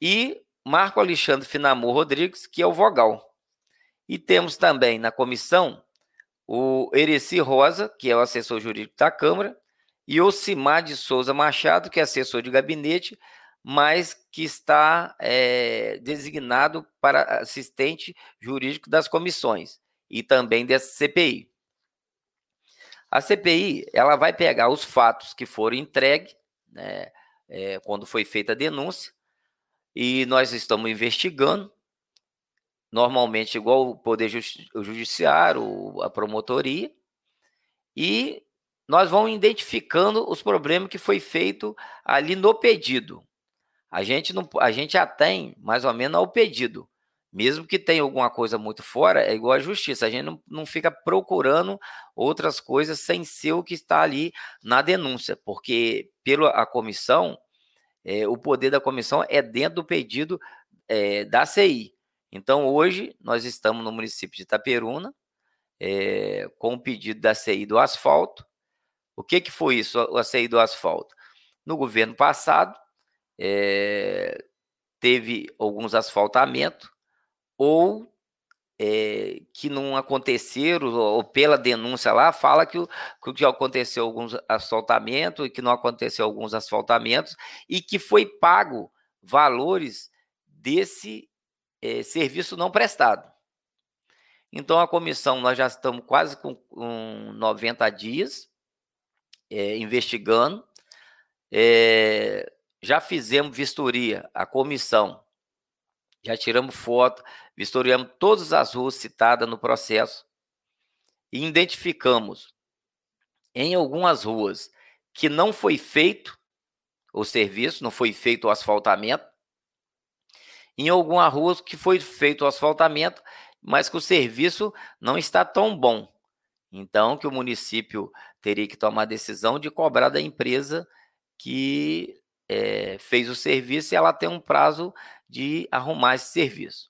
E Marco Alexandre Finamor Rodrigues, que é o vogal. E temos também na comissão o Ereci Rosa, que é o assessor jurídico da Câmara, e o Cimar de Souza Machado, que é assessor de gabinete, mas que está é, designado para assistente jurídico das comissões e também dessa CPI. A CPI ela vai pegar os fatos que foram entregues, né, é, quando foi feita a denúncia, e nós estamos investigando, normalmente igual o Poder Judiciário, a promotoria, e nós vamos identificando os problemas que foi feito ali no pedido. A gente não, a gente já tem mais ou menos o pedido. Mesmo que tenha alguma coisa muito fora, é igual à justiça. A gente não, não fica procurando outras coisas sem ser o que está ali na denúncia, porque pela comissão, é, o poder da comissão é dentro do pedido é, da CI. Então, hoje, nós estamos no município de Itaperuna, é, com o pedido da CI do asfalto. O que, que foi isso, a CI do asfalto? No governo passado, é, teve alguns asfaltamentos, ou é, que não aconteceram, ou pela denúncia lá, fala que, que aconteceu alguns asfaltamentos e que não aconteceu alguns asfaltamentos e que foi pago valores desse é, serviço não prestado. Então, a comissão, nós já estamos quase com, com 90 dias é, investigando, já fizemos vistoria, a comissão, já tiramos foto, vistoriamos todas as ruas citadas no processo e identificamos em algumas ruas que não foi feito o serviço, não foi feito o asfaltamento, em algumas ruas que foi feito o asfaltamento, mas que o serviço não está tão bom. Então, que o município teria que tomar a decisão de cobrar da empresa que é, fez o serviço e ela tem um prazo de arrumar esse serviço.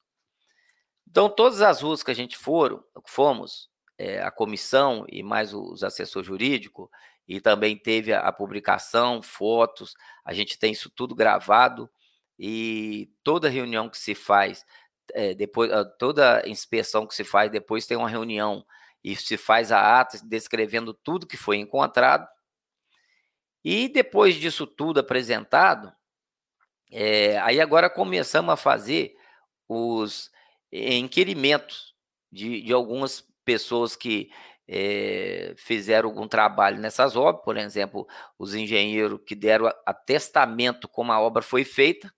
Então, todas as ruas que a gente foram, fomos, é, a comissão e mais os assessores jurídicos, e também teve a, a publicação, fotos, a gente tem isso tudo gravado, e toda reunião que se faz, é, depois toda inspeção que se faz, depois tem uma reunião e se faz a ata descrevendo tudo que foi encontrado. E depois disso tudo apresentado, é, aí agora começamos a fazer os inquirimentos de, de algumas pessoas que é, fizeram algum trabalho nessas obras, por exemplo, os engenheiros que deram atestamento como a obra foi feita,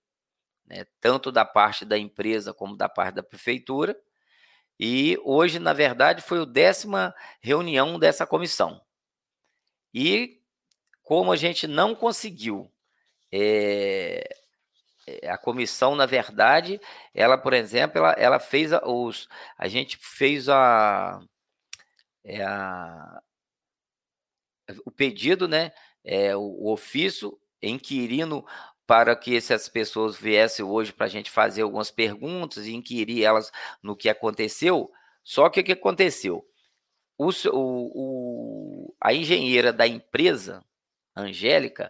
né, tanto da parte da empresa como da parte da prefeitura. E hoje, na verdade, foi a décima reunião dessa comissão. E como a gente não conseguiu é, a comissão, na verdade, ela, por exemplo, ela, ela fez a, os. A gente fez a, é a o pedido, né? É, o, o ofício inquirindo para que essas pessoas viessem hoje para a gente fazer algumas perguntas e inquirir elas no que aconteceu. Só que o que aconteceu? O, o, a engenheira da empresa, Angélica,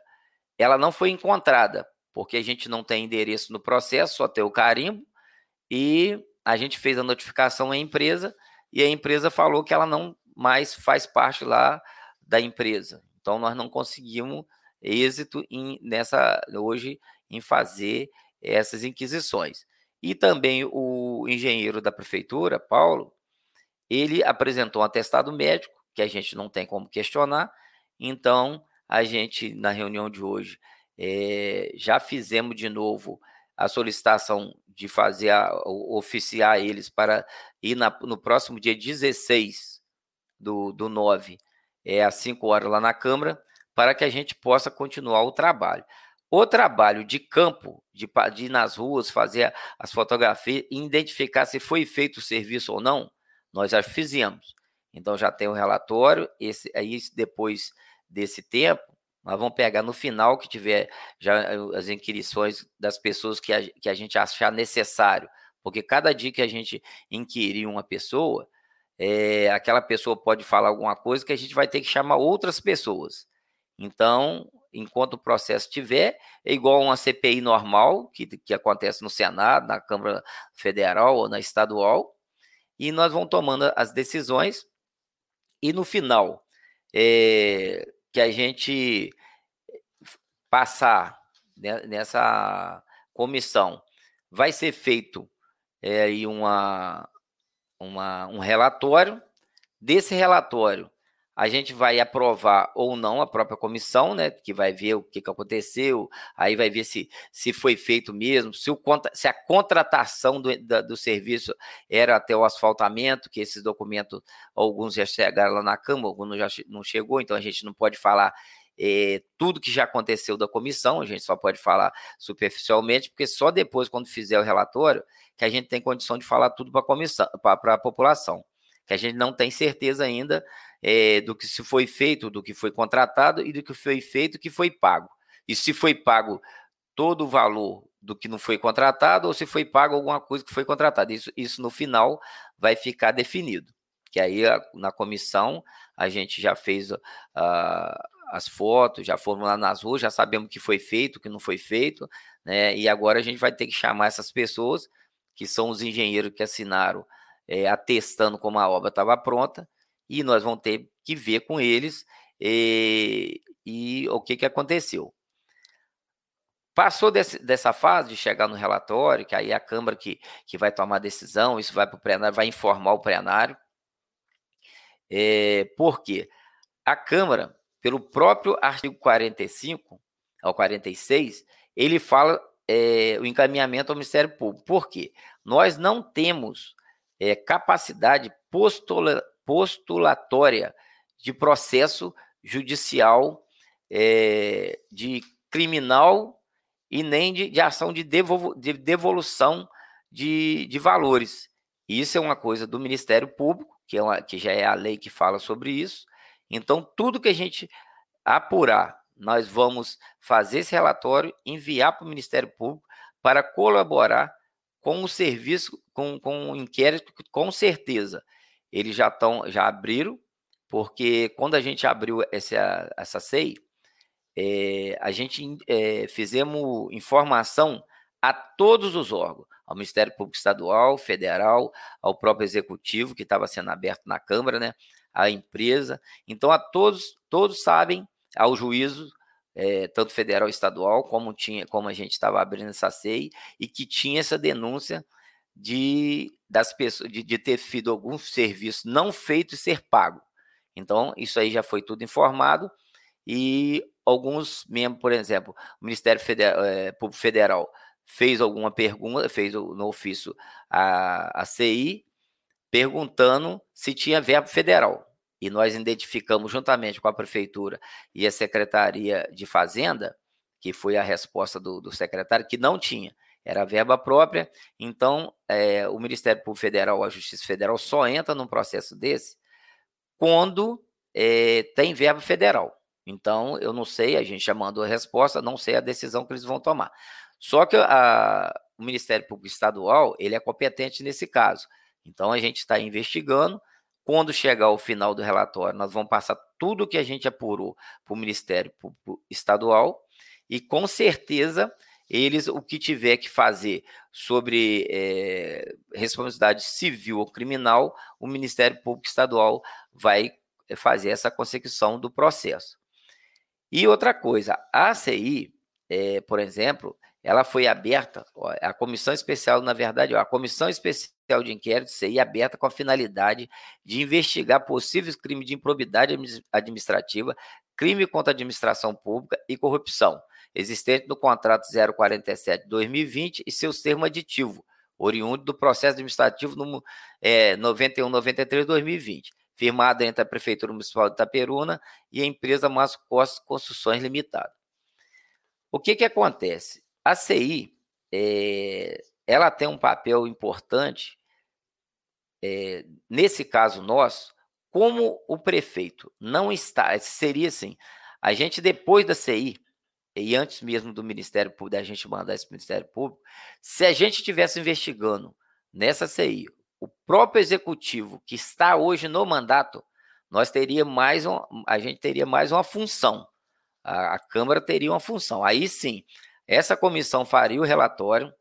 ela não foi encontrada, porque a gente não tem endereço no processo, só tem o carimbo, e a gente fez a notificação à empresa, e a empresa falou que ela não mais faz parte lá da empresa. Então, nós não conseguimos êxito em, nessa hoje em fazer essas inquisições. E também o engenheiro da prefeitura, Paulo, ele apresentou um atestado médico, que a gente não tem como questionar, então a gente, na reunião de hoje, é, já fizemos de novo a solicitação de fazer, a, oficiar eles para ir na, no próximo dia 16 do, do 9, é, às 5 horas lá na Câmara, para que a gente possa continuar o trabalho. O trabalho de campo, de, de ir nas ruas, fazer as fotografias e identificar se foi feito o serviço ou não, nós já fizemos. Então já tem o relatório, esse aí depois desse tempo, nós vamos pegar no final que tiver já as inquirições das pessoas que a, que a gente achar necessário, porque cada dia que a gente inquirir uma pessoa, é, aquela pessoa pode falar alguma coisa que a gente vai ter que chamar outras pessoas. Então, enquanto o processo tiver, é igual uma CPI normal, que, que acontece no Senado, na Câmara Federal ou na estadual, e nós vamos tomando as decisões, e no final, é, que a gente passar nessa comissão, vai ser feito é, uma, uma, um relatório. Desse relatório, a gente vai aprovar ou não a própria comissão, né, que vai ver o que, que aconteceu, aí vai ver se, se foi feito mesmo, se, o, se a contratação do, da, do serviço era até o asfaltamento, que esses documentos, alguns já chegaram lá na Câmara, alguns já não chegou, então a gente não pode falar é, tudo que já aconteceu da comissão, a gente só pode falar superficialmente, porque só depois, quando fizer o relatório, que a gente tem condição de falar tudo para a comissão, para a população, que a gente não tem certeza ainda é, do que se foi feito, do que foi contratado e do que foi feito, que foi pago. E se foi pago todo o valor do que não foi contratado ou se foi pago alguma coisa que foi contratada. Isso, isso no final vai ficar definido. Que aí na comissão a gente já fez uh, as fotos, já foram lá nas ruas, já sabemos o que foi feito, o que não foi feito, né? E agora a gente vai ter que chamar essas pessoas, que são os engenheiros que assinaram, é, atestando como a obra estava pronta, e nós vamos ter que ver com eles e, eh, e o que, que aconteceu. Passou desse, dessa fase de chegar no relatório, que aí é a Câmara que, que vai tomar a decisão, isso vai para o plenário, vai informar o plenário. É, por quê? A Câmara pelo próprio artigo 45 ao 46, ele fala é, o encaminhamento ao Ministério Público. Por quê? Nós não temos é, capacidade postula, postulatória de processo judicial é, de criminal e nem de, de ação de, devo, de devolução de, de valores. Isso é uma coisa do Ministério Público, que, é uma, que já é a lei que fala sobre isso, então, tudo que a gente apurar, nós vamos fazer esse relatório, enviar para o Ministério Público para colaborar com o serviço, com, com o inquérito, com certeza. Eles já estão, já abriram, porque quando a gente abriu essa, essa SEI, é, a gente é, fizemos informação a todos os órgãos, ao Ministério Público Estadual, Federal, ao próprio Executivo, que estava sendo aberto na Câmara, né? a empresa. Então, a todos, todos sabem ao juízo, é, tanto federal e estadual, como tinha, como a gente estava abrindo essa SEI, e que tinha essa denúncia de das pessoas de, de ter sido algum serviço não feito e ser pago. Então, isso aí já foi tudo informado e alguns membros, por exemplo, o Ministério Federal, é, Público Federal fez alguma pergunta, fez no ofício a, a CI, perguntando se tinha verbo federal. E nós identificamos, juntamente com a Prefeitura e a Secretaria de Fazenda, que foi a resposta do, do secretário, que não tinha. Era verba própria, então é, o Ministério Público Federal, a Justiça Federal, só entra num processo desse quando é, tem verba federal. Então, eu não sei, a gente já mandou a resposta, não sei a decisão que eles vão tomar. Só que a, o Ministério Público Estadual, ele é competente nesse caso. Então, a gente está investigando. Quando chegar o final do relatório, nós vamos passar tudo que a gente apurou para o Ministério Público Estadual e, com certeza, eles, o que tiver que fazer sobre é, responsabilidade civil ou criminal, o Ministério Público Estadual vai fazer essa consecução do processo. E outra coisa, a ACI, é, por exemplo, ela foi aberta, ó, a comissão especial, na verdade, ó, a comissão especial de inquérito CI aberta com a finalidade de investigar possíveis crimes de improbidade administrativa, crime contra a administração pública e corrupção, existente no contrato 047-2020 e seus termos aditivos, oriundo do processo administrativo no, é, 91-93-2020 firmada entre a Prefeitura Municipal de Itaperuna e a empresa Márcio Costa Construções Limitada. O que, que acontece? A CI é, ela tem um papel importante, é, nesse caso nosso, como o prefeito não está, seria assim, a gente depois da CI, e antes mesmo do Ministério Público, da gente mandar esse Ministério Público, se a gente estivesse investigando nessa CI o próprio executivo que está hoje no mandato, nós teria mais um, a gente teria mais uma função. A, a Câmara teria uma função. Aí sim, essa comissão faria o relatório,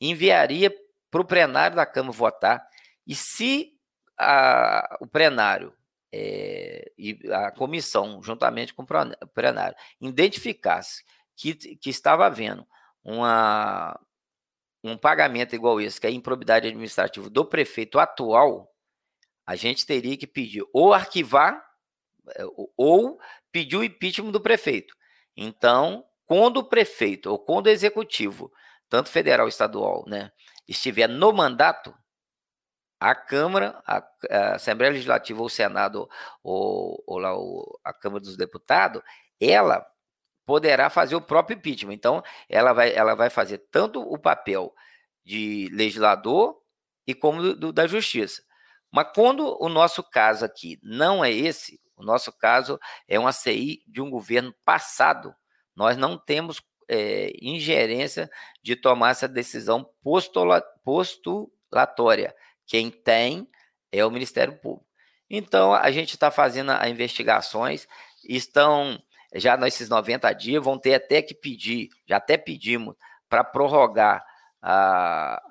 enviaria para o plenário da Câmara votar, e se a, o plenário é, e a comissão, juntamente com o plenário, identificasse que, que estava havendo uma, um pagamento igual esse, que é improbidade administrativa do prefeito atual, a gente teria que pedir ou arquivar eh, ou pedir o impeachment do prefeito. Então, quando o prefeito ou quando o executivo, tanto federal ou estadual, né, estiver no mandato, a Câmara, a, a Assembleia Legislativa ou o Senado ou, ou lá o, a Câmara dos Deputados, ela poderá fazer o próprio impeachment. Então, ela vai, ela vai fazer tanto o papel de legislador e como do, do, da justiça. Mas quando o nosso caso aqui não é esse, o nosso caso é uma CI de um governo passado, nós não temos é, ingerência de tomar essa decisão postula, postulatória. Quem tem é o Ministério Público. Então, a gente está fazendo as investigações, estão já nesses 90 dias, vão ter até que pedir, já até pedimos para prorrogar a,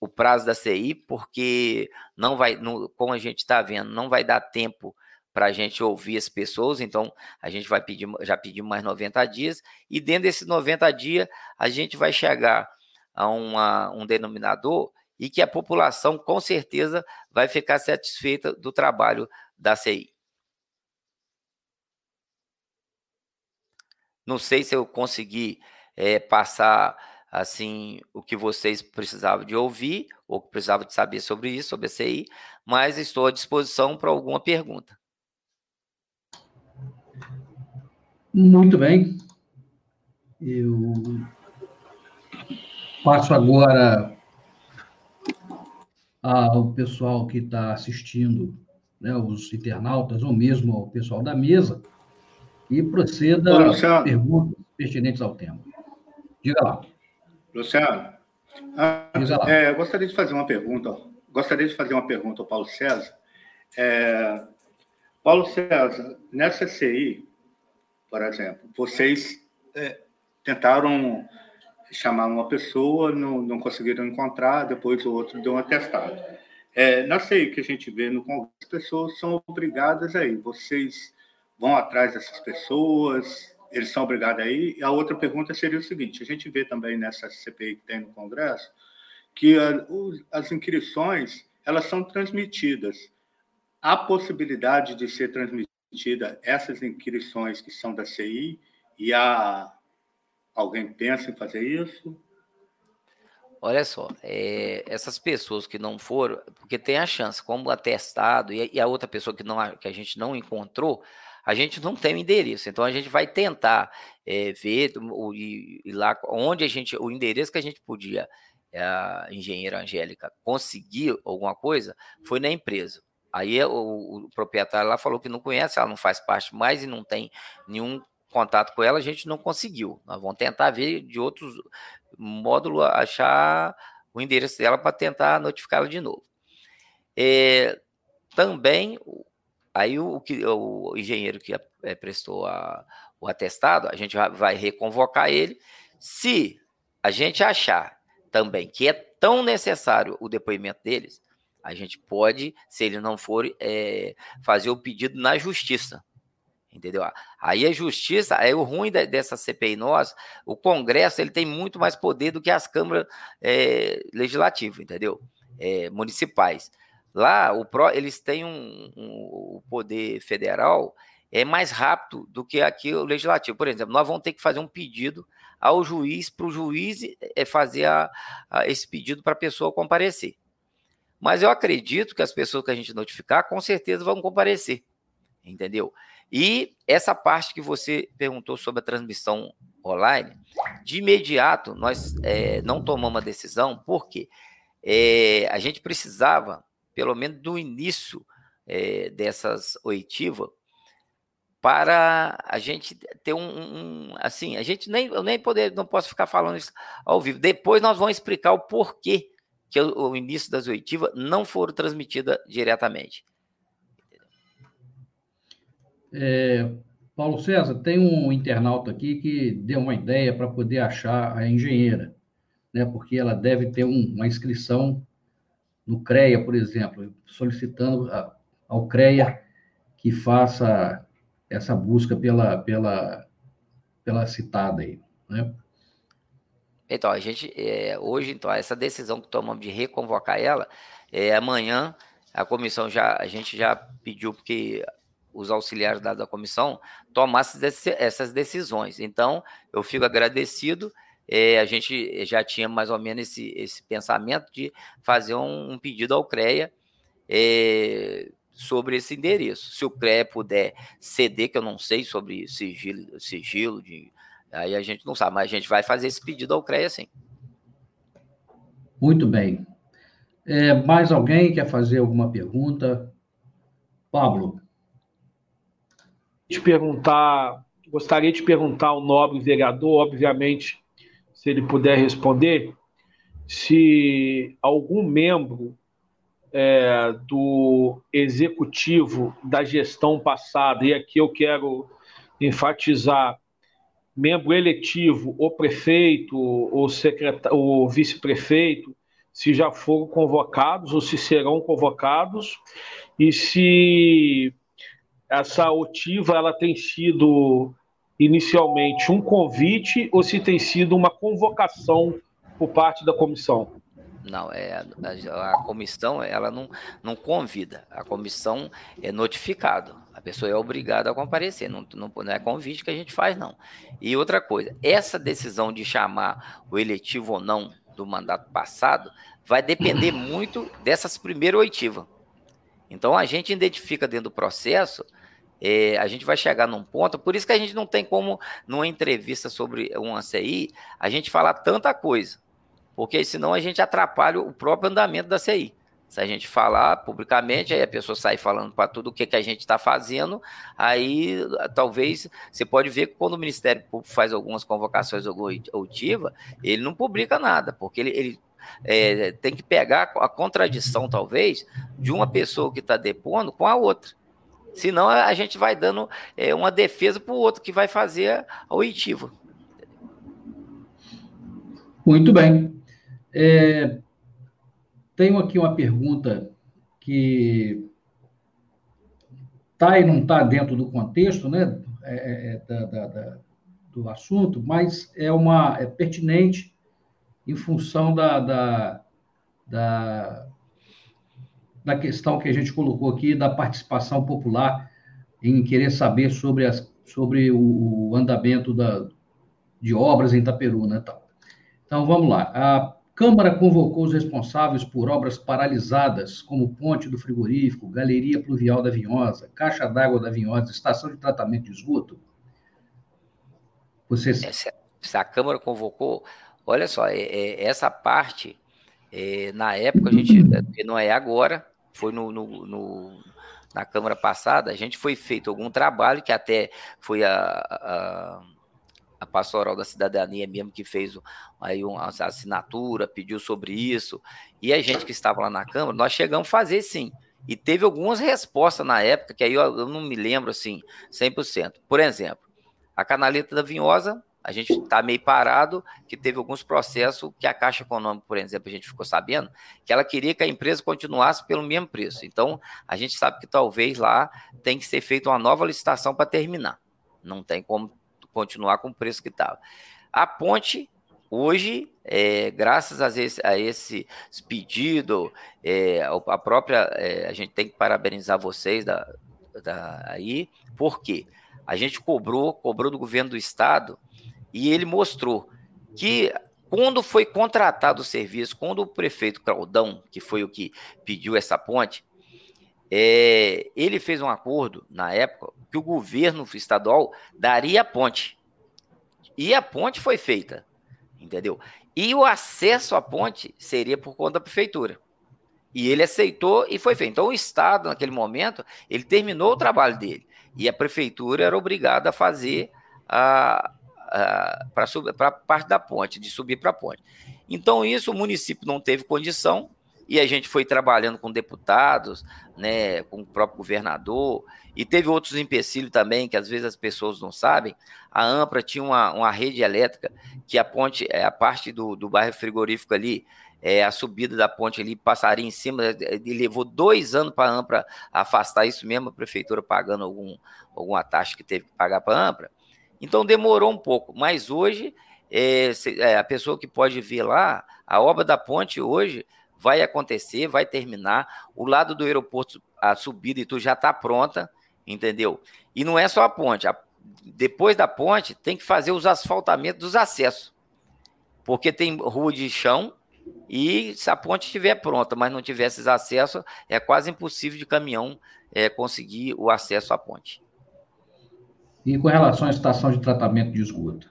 o prazo da CI, porque não vai, não, como a gente está vendo, não vai dar tempo para a gente ouvir as pessoas, então a gente vai pedir, já pedimos mais 90 dias, e dentro desses 90 dias a gente vai chegar a uma, um denominador e que a população com certeza vai ficar satisfeita do trabalho da CI. Não sei se eu consegui é, passar assim o que vocês precisavam de ouvir ou que precisavam de saber sobre isso, sobre a CI, mas estou à disposição para alguma pergunta. Muito bem. Eu passo agora ao pessoal que está assistindo, né, os internautas, ou mesmo ao pessoal da mesa, e proceda a perguntas pertinentes ao tema. Diga lá. Luciano, Diga lá. É, gostaria de fazer uma pergunta. Gostaria de fazer uma pergunta ao Paulo César. É, Paulo César, nessa CI, por exemplo, vocês é, tentaram chamar uma pessoa, não, não conseguiram encontrar, depois o outro deu um atestado. É, na CI que a gente vê no Congresso, as pessoas são obrigadas aí. Vocês vão atrás dessas pessoas, eles são obrigados a ir. E a outra pergunta seria o seguinte: a gente vê também nessa CPI que tem no Congresso que a, as inscrições elas são transmitidas. Há possibilidade de ser transmitida essas inscrições que são da CI e há alguém pensa em fazer isso? Olha só, é, essas pessoas que não foram, porque tem a chance, como atestado, e, e a outra pessoa que, não, que a gente não encontrou, a gente não tem o endereço. Então a gente vai tentar é, ver o, e, e lá onde a gente, o endereço que a gente podia, a engenheira Angélica, conseguir alguma coisa, foi na empresa. Aí o, o, proprietário lá falou que não conhece, ela não faz parte mais e não tem nenhum contato com ela, a gente não conseguiu. Nós vamos tentar ver de outros módulos, achar o endereço dela para tentar notificá-la de novo. É, também, aí o, o, o engenheiro que é, prestou a, o atestado, a gente vai reconvocar ele. Se a gente achar também que é tão necessário o depoimento deles, a gente pode, se ele não for, é, fazer o pedido na justiça. Entendeu? Aí a justiça, aí o ruim dessa CPI nossa, o Congresso ele tem muito mais poder do que as câmaras é, legislativas, entendeu? É, municipais. Lá, o PRO, eles têm um, um, o poder federal é mais rápido do que aqui o legislativo. Por exemplo, nós vamos ter que fazer um pedido ao juiz, para o juiz é, fazer a, a, esse pedido para a pessoa comparecer. Mas eu acredito que as pessoas que a gente notificar, com certeza vão comparecer, entendeu? E essa parte que você perguntou sobre a transmissão online, de imediato nós é, não tomamos a decisão, porque é, a gente precisava pelo menos do início é, dessas oitivas, para a gente ter um, um, assim, a gente nem eu nem poder não posso ficar falando isso ao vivo. Depois nós vamos explicar o porquê que o, o início das oitivas não foram transmitidas diretamente. É, Paulo César, tem um internauta aqui que deu uma ideia para poder achar a engenheira, né? Porque ela deve ter um, uma inscrição no CREA, por exemplo, solicitando ao CREA que faça essa busca pela, pela, pela citada aí, né? Então, a gente, é, hoje, então, essa decisão que tomamos de reconvocar ela, é, amanhã a comissão já, a gente já pediu que os auxiliares da, da comissão tomassem essas decisões. Então, eu fico agradecido é, a gente já tinha mais ou menos esse, esse pensamento de fazer um, um pedido ao CREA é, sobre esse endereço. Se o CREA puder ceder, que eu não sei sobre sigilo, sigilo de, aí a gente não sabe, mas a gente vai fazer esse pedido ao CREA sim. Muito bem. É, mais alguém quer fazer alguma pergunta? Pablo. Te perguntar, gostaria de perguntar ao nobre vereador, obviamente, se ele puder responder, se algum membro é, do executivo da gestão passada, e aqui eu quero enfatizar, membro eletivo, o prefeito, o, secretário, o vice-prefeito, se já foram convocados ou se serão convocados, e se essa otiva ela tem sido inicialmente um convite ou se tem sido uma convocação por parte da comissão? Não, é, a, a, comissão ela não, não convida, a comissão é notificado, a pessoa é obrigada a comparecer, não, não, não, é convite que a gente faz, não. E outra coisa, essa decisão de chamar o eletivo ou não do mandato passado vai depender muito dessas primeiras oitivas. Então a gente identifica dentro do processo é, a gente vai chegar num ponto, por isso que a gente não tem como, numa entrevista sobre uma CI, a gente falar tanta coisa, porque senão a gente atrapalha o próprio andamento da CI. Se a gente falar publicamente, aí a pessoa sai falando para tudo o que, que a gente está fazendo, aí talvez você pode ver que quando o Ministério Público faz algumas convocações auditivas, ele não publica nada, porque ele, ele é, tem que pegar a contradição, talvez, de uma pessoa que está depondo com a outra. Senão a gente vai dando é, uma defesa para o outro que vai fazer a oitiva. Muito bem. É, tenho aqui uma pergunta que está e não está dentro do contexto né, é, é, é, da, da, da, do assunto, mas é uma é pertinente em função da, da, da da questão que a gente colocou aqui da participação popular em querer saber sobre, as, sobre o, andamento da, de obras em Itaperuna. Tal. Então, vamos lá. A, Câmara convocou os responsáveis por obras paralisadas, como Ponte do Frigorífico, Galeria Pluvial da Vinhosa, Caixa d'Água da Vinhosa, Estação de Tratamento de Esgoto. Você... Essa, se a Câmara convocou, olha só, é, é, essa parte, é, na época, a gente, não é agora, foi no, no, no, na Câmara passada, a gente foi feito algum trabalho, que até foi a, a a pastoral da cidadania mesmo que fez aí uma assinatura, pediu sobre isso, e a gente que estava lá na Câmara, nós chegamos a fazer sim. E teve algumas respostas na época, que aí eu, eu não me lembro assim, 100%. Por exemplo, a canaleta da Vinhosa, a gente está meio parado, que teve alguns processos que a Caixa Econômica, por exemplo, a gente ficou sabendo, que ela queria que a empresa continuasse pelo mesmo preço. Então, a gente sabe que talvez lá tem que ser feita uma nova licitação para terminar. Não tem como continuar com o preço que estava. A ponte, hoje, é, graças a esse, a esse pedido, é, a própria, é, a gente tem que parabenizar vocês da, da, aí, porque a gente cobrou, cobrou do governo do estado e ele mostrou que quando foi contratado o serviço, quando o prefeito Claudão, que foi o que pediu essa ponte, é, ele fez um acordo na época que o governo estadual daria a ponte. E a ponte foi feita, entendeu? E o acesso à ponte seria por conta da prefeitura. E ele aceitou e foi feito. Então o Estado, naquele momento, ele terminou o trabalho dele. E a prefeitura era obrigada a fazer a, para a parte da ponte, de subir para a ponte. Então, isso o município não teve condição, e a gente foi trabalhando com deputados, né, com o próprio governador, e teve outros empecilhos também, que às vezes as pessoas não sabem. A AMPRA tinha uma, uma rede elétrica, que a ponte, é, a parte do, do bairro frigorífico ali, é, a subida da ponte ali passaria em cima, e levou dois anos para a AMPRA afastar isso mesmo, a prefeitura pagando algum, alguma taxa que teve que pagar para a AMPRA. Então demorou um pouco, mas hoje é, é, a pessoa que pode ver lá, a obra da ponte hoje vai acontecer, vai terminar. O lado do aeroporto, a subida e tudo já está pronta, entendeu? E não é só a ponte. A, depois da ponte, tem que fazer os asfaltamentos dos acessos. Porque tem rua de chão e se a ponte estiver pronta, mas não tiver esses acessos, é quase impossível de caminhão é, conseguir o acesso à ponte. E com relação à estação de tratamento de esgoto?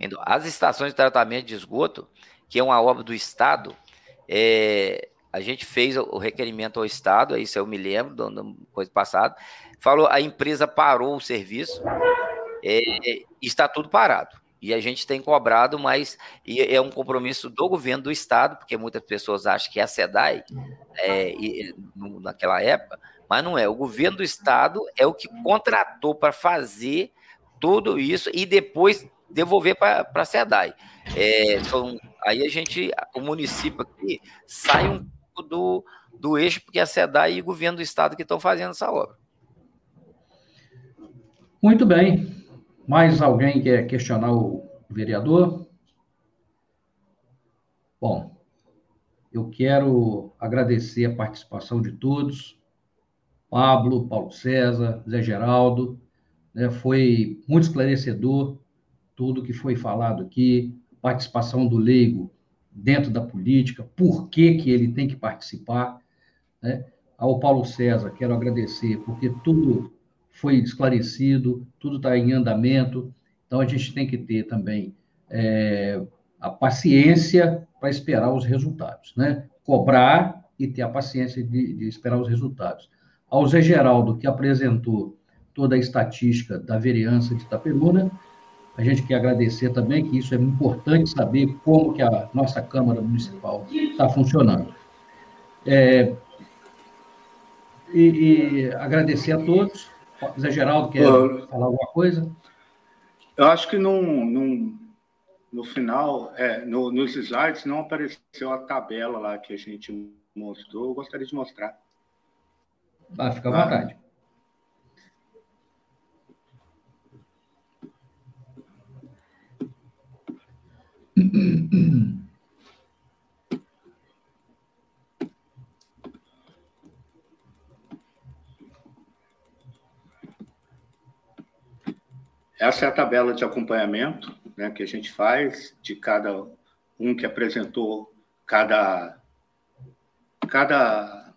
Então, as estações de tratamento de esgoto, que é uma obra do Estado, é, a gente fez o requerimento ao Estado, isso eu me lembro, da coisa passada, falou, a empresa parou o serviço, é, está tudo parado. E a gente tem cobrado, mas é um compromisso do governo do Estado, porque muitas pessoas acham que é a SEDAI, é, naquela época, mas não é. O governo do Estado é o que contratou para fazer tudo isso e depois devolver para a SEDAI. É, são Aí a gente, o município aqui, sai um pouco do, do eixo, porque a SEDAI e o governo do estado que estão fazendo essa obra. Muito bem. Mais alguém quer questionar o vereador? Bom, eu quero agradecer a participação de todos. Pablo, Paulo César, Zé Geraldo. Né, foi muito esclarecedor tudo que foi falado aqui participação do leigo dentro da política, por que, que ele tem que participar. Né? Ao Paulo César, quero agradecer, porque tudo foi esclarecido, tudo está em andamento, então a gente tem que ter também é, a paciência para esperar os resultados, né? Cobrar e ter a paciência de, de esperar os resultados. Ao Zé Geraldo, que apresentou toda a estatística da vereança de Itaperuna, a gente quer agradecer também, que isso é importante saber como que a nossa Câmara Municipal está funcionando. É, e, e, agradecer a todos. Zé Geraldo, quer falar alguma coisa? Eu acho que num, num, no final, é, no, nos slides, não apareceu a tabela lá que a gente mostrou. Eu gostaria de mostrar. Ah, fica à vontade. Essa é a tabela de acompanhamento né, que a gente faz de cada um que apresentou cada, cada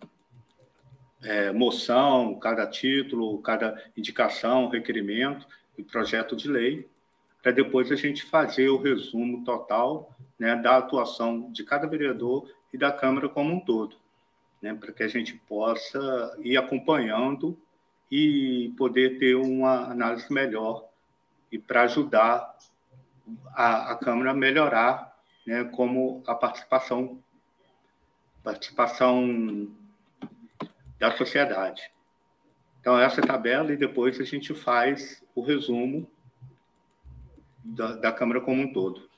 é, moção, cada título, cada indicação, requerimento e projeto de lei, para depois a gente fazer o resumo total né, da atuação de cada vereador e da Câmara como um todo, né, para que a gente possa ir acompanhando e poder ter uma análise melhor e para ajudar a, a Câmara a melhorar né, como a participação participação da sociedade. Então, essa é tabela e depois a gente faz o resumo da, da Câmara como um todo.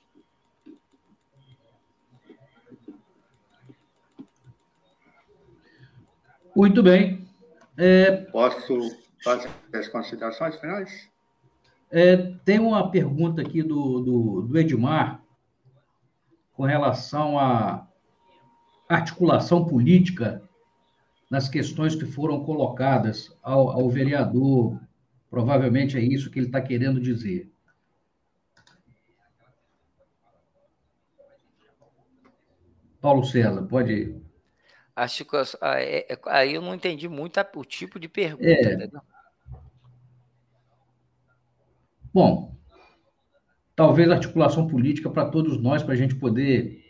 Muito bem. É... Posso fazer as considerações finais? É, tem uma pergunta aqui do, do, do Edmar com relação à articulação política nas questões que foram colocadas ao, ao vereador. Provavelmente é isso que ele está querendo dizer. Paulo César, pode. Acho que ah, é, é, aí eu não entendi muito o tipo de pergunta. É. Bom, talvez articulação política para todos nós, para a gente poder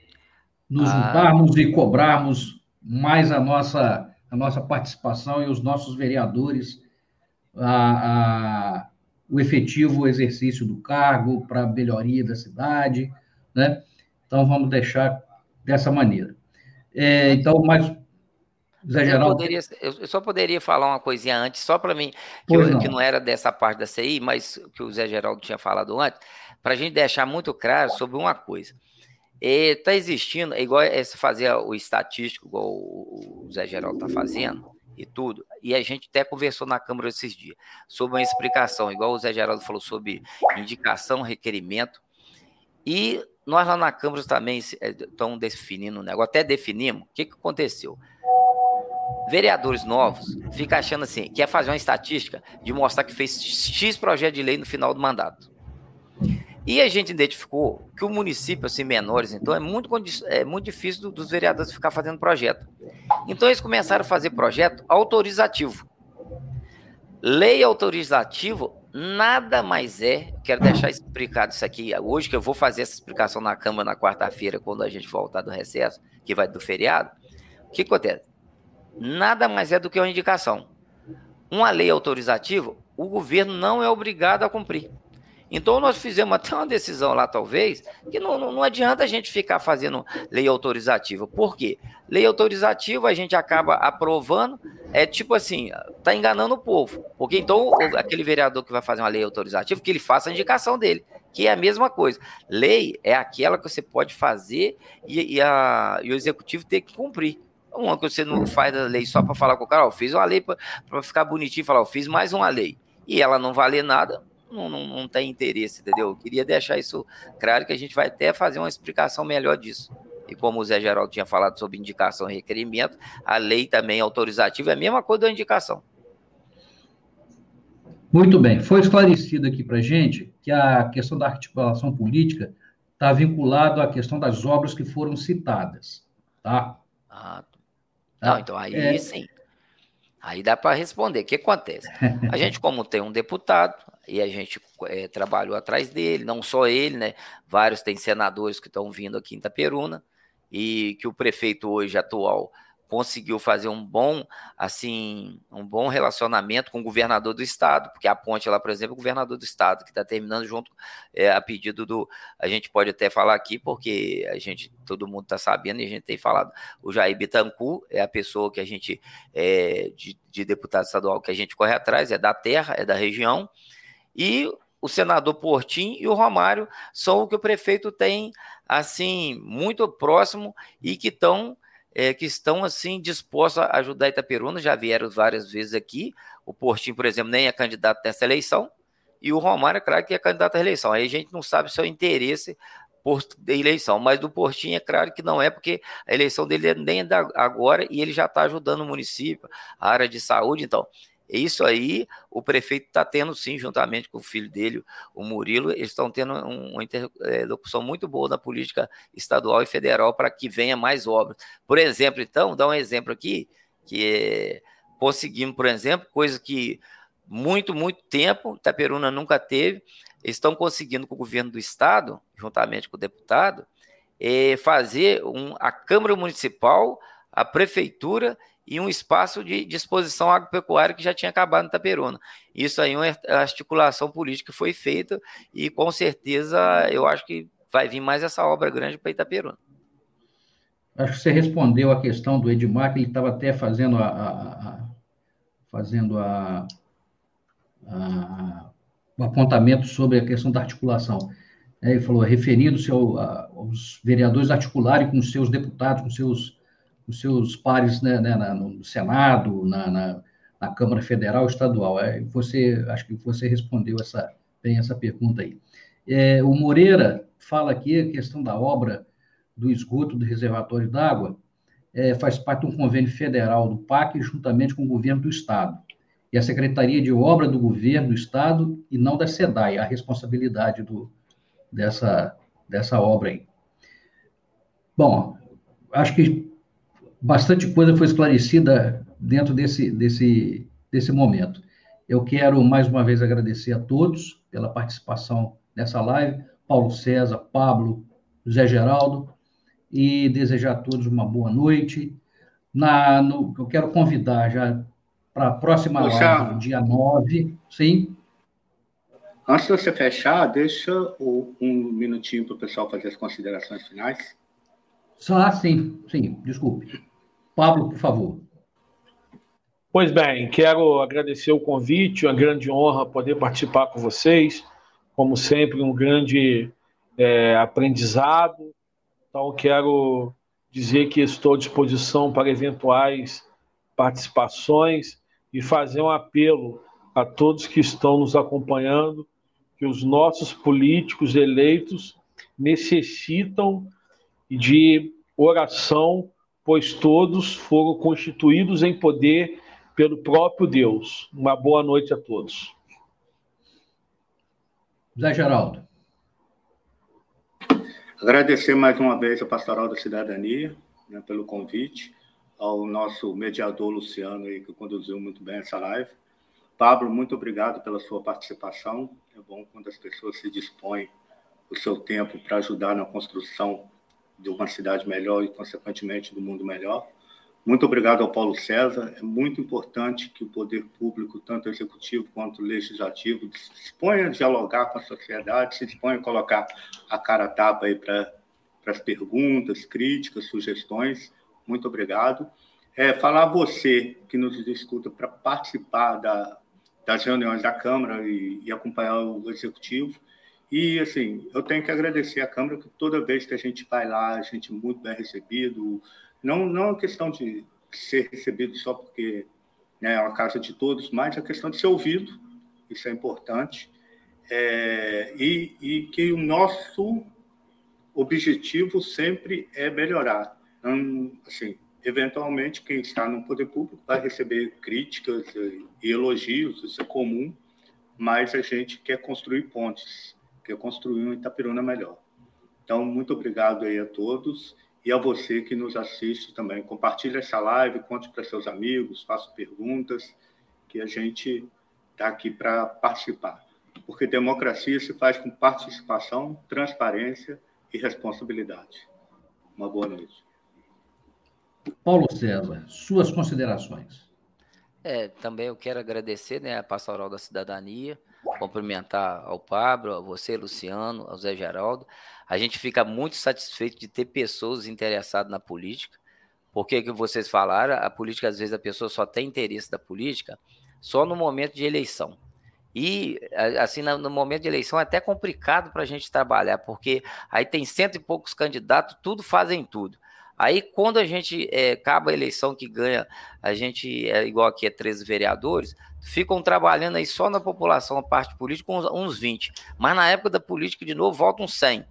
nos ah. juntarmos e cobrarmos mais a nossa, a nossa participação e os nossos vereadores a, a, o efetivo exercício do cargo para a melhoria da cidade, né? Então, vamos deixar dessa maneira. É, então, mais Zé Geraldo. Eu, poderia, eu só poderia falar uma coisinha antes, só para mim, que, eu, não. que não era dessa parte da CI, mas que o Zé Geraldo tinha falado antes, para a gente deixar muito claro sobre uma coisa. Está existindo, é igual esse fazer o estatístico, igual o Zé Geraldo está fazendo, e tudo. E a gente até conversou na Câmara esses dias sobre uma explicação, igual o Zé Geraldo falou sobre indicação, requerimento. E nós lá na Câmara também estamos definindo o negócio, até definimos o que, que aconteceu vereadores novos ficam achando assim, quer fazer uma estatística de mostrar que fez X projeto de lei no final do mandato. E a gente identificou que o município, assim, menores, então, é muito, é muito difícil dos vereadores ficar fazendo projeto. Então, eles começaram a fazer projeto autorizativo. Lei autorizativa nada mais é, quero deixar explicado isso aqui hoje, que eu vou fazer essa explicação na Câmara na quarta-feira, quando a gente voltar do recesso, que vai do feriado. O que acontece? nada mais é do que uma indicação. Uma lei autorizativa, o governo não é obrigado a cumprir. Então, nós fizemos até uma decisão lá, talvez, que não, não, não, adianta a gente ficar fazendo lei autorizativa. Por quê? Lei autorizativa a gente acaba aprovando, é tipo assim, tá enganando o povo. Porque então, aquele vereador que vai fazer uma lei autorizativa, que ele faça a indicação dele, que é a mesma coisa. Lei é aquela que você pode fazer e, e, a, e o executivo tem que cumprir. Uma que você não faz a lei só para falar com o cara, ó, fiz uma lei para ficar bonitinho e falar, ó, fiz mais uma lei. E ela não valer nada, não, não, não tem interesse, entendeu? Eu queria deixar isso claro que a gente vai até fazer uma explicação melhor disso. E como o Zé Geraldo tinha falado sobre indicação e requerimento, a lei também autorizativa é a mesma coisa da indicação. Muito bem. Foi esclarecido aqui para gente que a questão da articulação política está vinculado à questão das obras que foram citadas, tá? Ah, não, então aí é... sim. Aí dá para responder. O que acontece? A gente, como tem um deputado, e a gente é, trabalhou atrás dele, não só ele, né? Vários tem senadores que estão vindo aqui em Itaperuna, e que o prefeito hoje atual conseguiu fazer um bom, assim, um bom relacionamento com o governador do estado, porque a ponte lá, por exemplo, o governador do estado que está terminando junto é, a pedido do, a gente pode até falar aqui, porque a gente, todo mundo está sabendo e a gente tem falado, o Jair Bittencourt é a pessoa que a gente, é, de, de deputado estadual que a gente corre atrás, é da terra, é da região, e o senador Portim e o Romário são o que o prefeito tem, assim, muito próximo e que estão é, que estão assim dispostos a ajudar Itaperuna, já vieram várias vezes aqui. O Portinho, por exemplo, nem é candidato nessa eleição, e o Romário, é claro que é candidato à eleição. Aí a gente não sabe se é o interesse por eleição, mas do Portinho é claro que não é, porque a eleição dele nem é da agora e ele já está ajudando o município, a área de saúde. Então, Isso aí o prefeito está tendo sim, juntamente com o filho dele, o Murilo, eles estão tendo uma interlocução muito boa na política estadual e federal para que venha mais obras. Por exemplo, então, dar um exemplo aqui, que é, conseguimos, por exemplo, coisa que muito, muito tempo Itaperuna nunca teve, estão conseguindo com o governo do estado, juntamente com o deputado, é, fazer um, a Câmara Municipal, a Prefeitura e um espaço de disposição agropecuária que já tinha acabado em Itaperuna. Isso aí, uma articulação política foi feita e com certeza eu acho que vai vir mais essa obra grande para Itaperuna. Acho que você respondeu a questão do Edmar, que ele estava até fazendo a, a, a fazendo a, a, o apontamento sobre a questão da articulação. É, ele falou, referindo-se ao, aos vereadores articularem com seus deputados, com seus os seus pares né, né, no Senado, na, na, na, Câmara Federal, Estadual. É, você, acho que você respondeu essa, bem essa pergunta aí. É, o Moreira fala aqui a questão da obra do esgoto do reservatório d'água, é, faz parte de um convênio federal do PAC, juntamente com o governo do Estado. E a Secretaria de Obra do Governo do Estado e não da SEDAI, a responsabilidade do, dessa, dessa obra aí. Bom, acho que bastante coisa foi esclarecida dentro desse, desse, desse momento. Eu quero mais uma vez agradecer a todos pela participação nessa live, Paulo César, Pablo, José Geraldo, e desejar a todos uma boa noite. Na, no, eu quero convidar já para a próxima Poxa, live, dia 9, sim? Antes de você fechar, deixa um minutinho para o pessoal fazer as considerações finais. Ah, sim, sim, desculpe. Pablo, por favor. Pois bem, quero agradecer o convite, uma grande honra poder participar com vocês. Como sempre, um grande é, aprendizado. Então, quero dizer que estou à disposição para eventuais participações e fazer um apelo a todos que estão nos acompanhando que os nossos políticos eleitos necessitam de oração pois todos foram constituídos em poder pelo próprio Deus. Uma boa noite a todos. Zé Geraldo. Agradecer mais uma vez a Pastoral da Cidadania né, pelo convite, ao nosso mediador Luciano, aí, que conduziu muito bem essa live. Pablo, muito obrigado pela sua participação. É bom quando as pessoas se dispõem o seu tempo para ajudar na construção de uma cidade melhor e, consequentemente, do mundo melhor. Muito obrigado ao Paulo César. É muito importante que o poder público, tanto executivo quanto legislativo, se disponha a dialogar com a sociedade, se disponha a colocar a cara a tapa aí para as perguntas, críticas, sugestões. Muito obrigado. É, falar a você que nos escuta para participar da, das reuniões da Câmara e, e acompanhar o executivo. E, assim, eu tenho que agradecer à Câmara, que toda vez que a gente vai lá, a gente é muito bem recebido. Não, não é questão de ser recebido só porque né, é uma casa de todos, mas a questão de ser ouvido, isso é importante. É, e, e que o nosso objetivo sempre é melhorar. Assim, eventualmente, quem está no poder público vai receber críticas e elogios, isso é comum, mas a gente quer construir pontes que construir um Itaperuna melhor. Então, muito obrigado aí a todos e a você que nos assiste também. Compartilhe essa live, conte para seus amigos, faça perguntas, que a gente está aqui para participar. Porque democracia se faz com participação, transparência e responsabilidade. Uma boa noite. Paulo César, suas considerações. É, também eu quero agradecer né, a Pastoral da Cidadania, cumprimentar ao Pablo, a você, Luciano, ao Zé Geraldo. A gente fica muito satisfeito de ter pessoas interessadas na política, porque que vocês falaram, a política, às vezes, a pessoa só tem interesse da política só no momento de eleição. E, assim, no momento de eleição é até complicado para a gente trabalhar, porque aí tem cento e poucos candidatos, tudo fazem tudo. Aí, quando a gente é, acaba a eleição que ganha, a gente é igual aqui, é 13 vereadores, ficam trabalhando aí só na população, a parte política, uns, uns 20. Mas na época da política, de novo, voltam 100.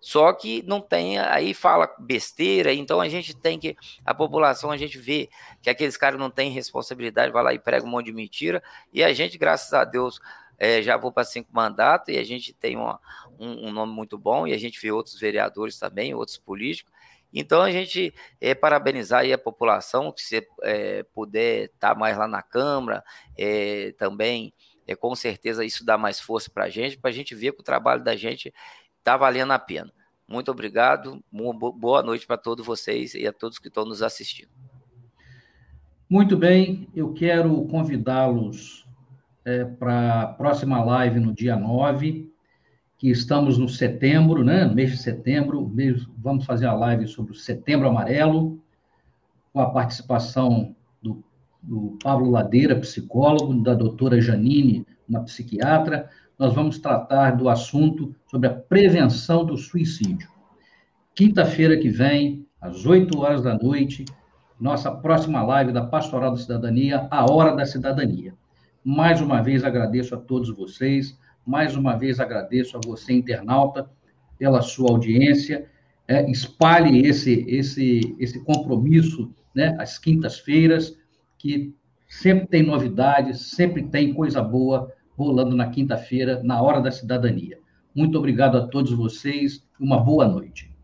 Só que não tem, aí fala besteira, então a gente tem que, a população, a gente vê que aqueles caras não têm responsabilidade, vai lá e prega um monte de mentira, e a gente, graças a Deus, é, já vou para cinco mandatos, e a gente tem uma, um, um, nome muito bom, e a gente vê outros vereadores também, outros políticos, então a gente é, parabenizar aí a população, que se é, puder estar tá mais lá na Câmara, é, também, é, com certeza isso dá mais força para a gente, para a gente ver que o trabalho da gente está valendo a pena. Muito obrigado, boa noite para todos vocês e a todos que estão nos assistindo. Muito bem, eu quero convidá-los é, para a próxima live no dia 9, que estamos no setembro, né? mês de setembro, vamos fazer a live sobre o Setembro Amarelo, com a participação do, do Pablo Ladeira, psicólogo, da doutora Janine, uma psiquiatra, nós vamos tratar do assunto sobre a prevenção do suicídio. Quinta-feira que vem, às 8 horas da noite, nossa próxima live da Pastoral da Cidadania, a Hora da Cidadania. Mais uma vez agradeço a todos vocês, mais uma vez agradeço a você, internauta, pela sua audiência. É, espalhe esse, esse, esse compromisso né, às quintas-feiras, que sempre tem novidades, sempre tem coisa boa rolando na quinta-feira, na Hora da Cidadania. Muito obrigado a todos vocês, uma boa noite.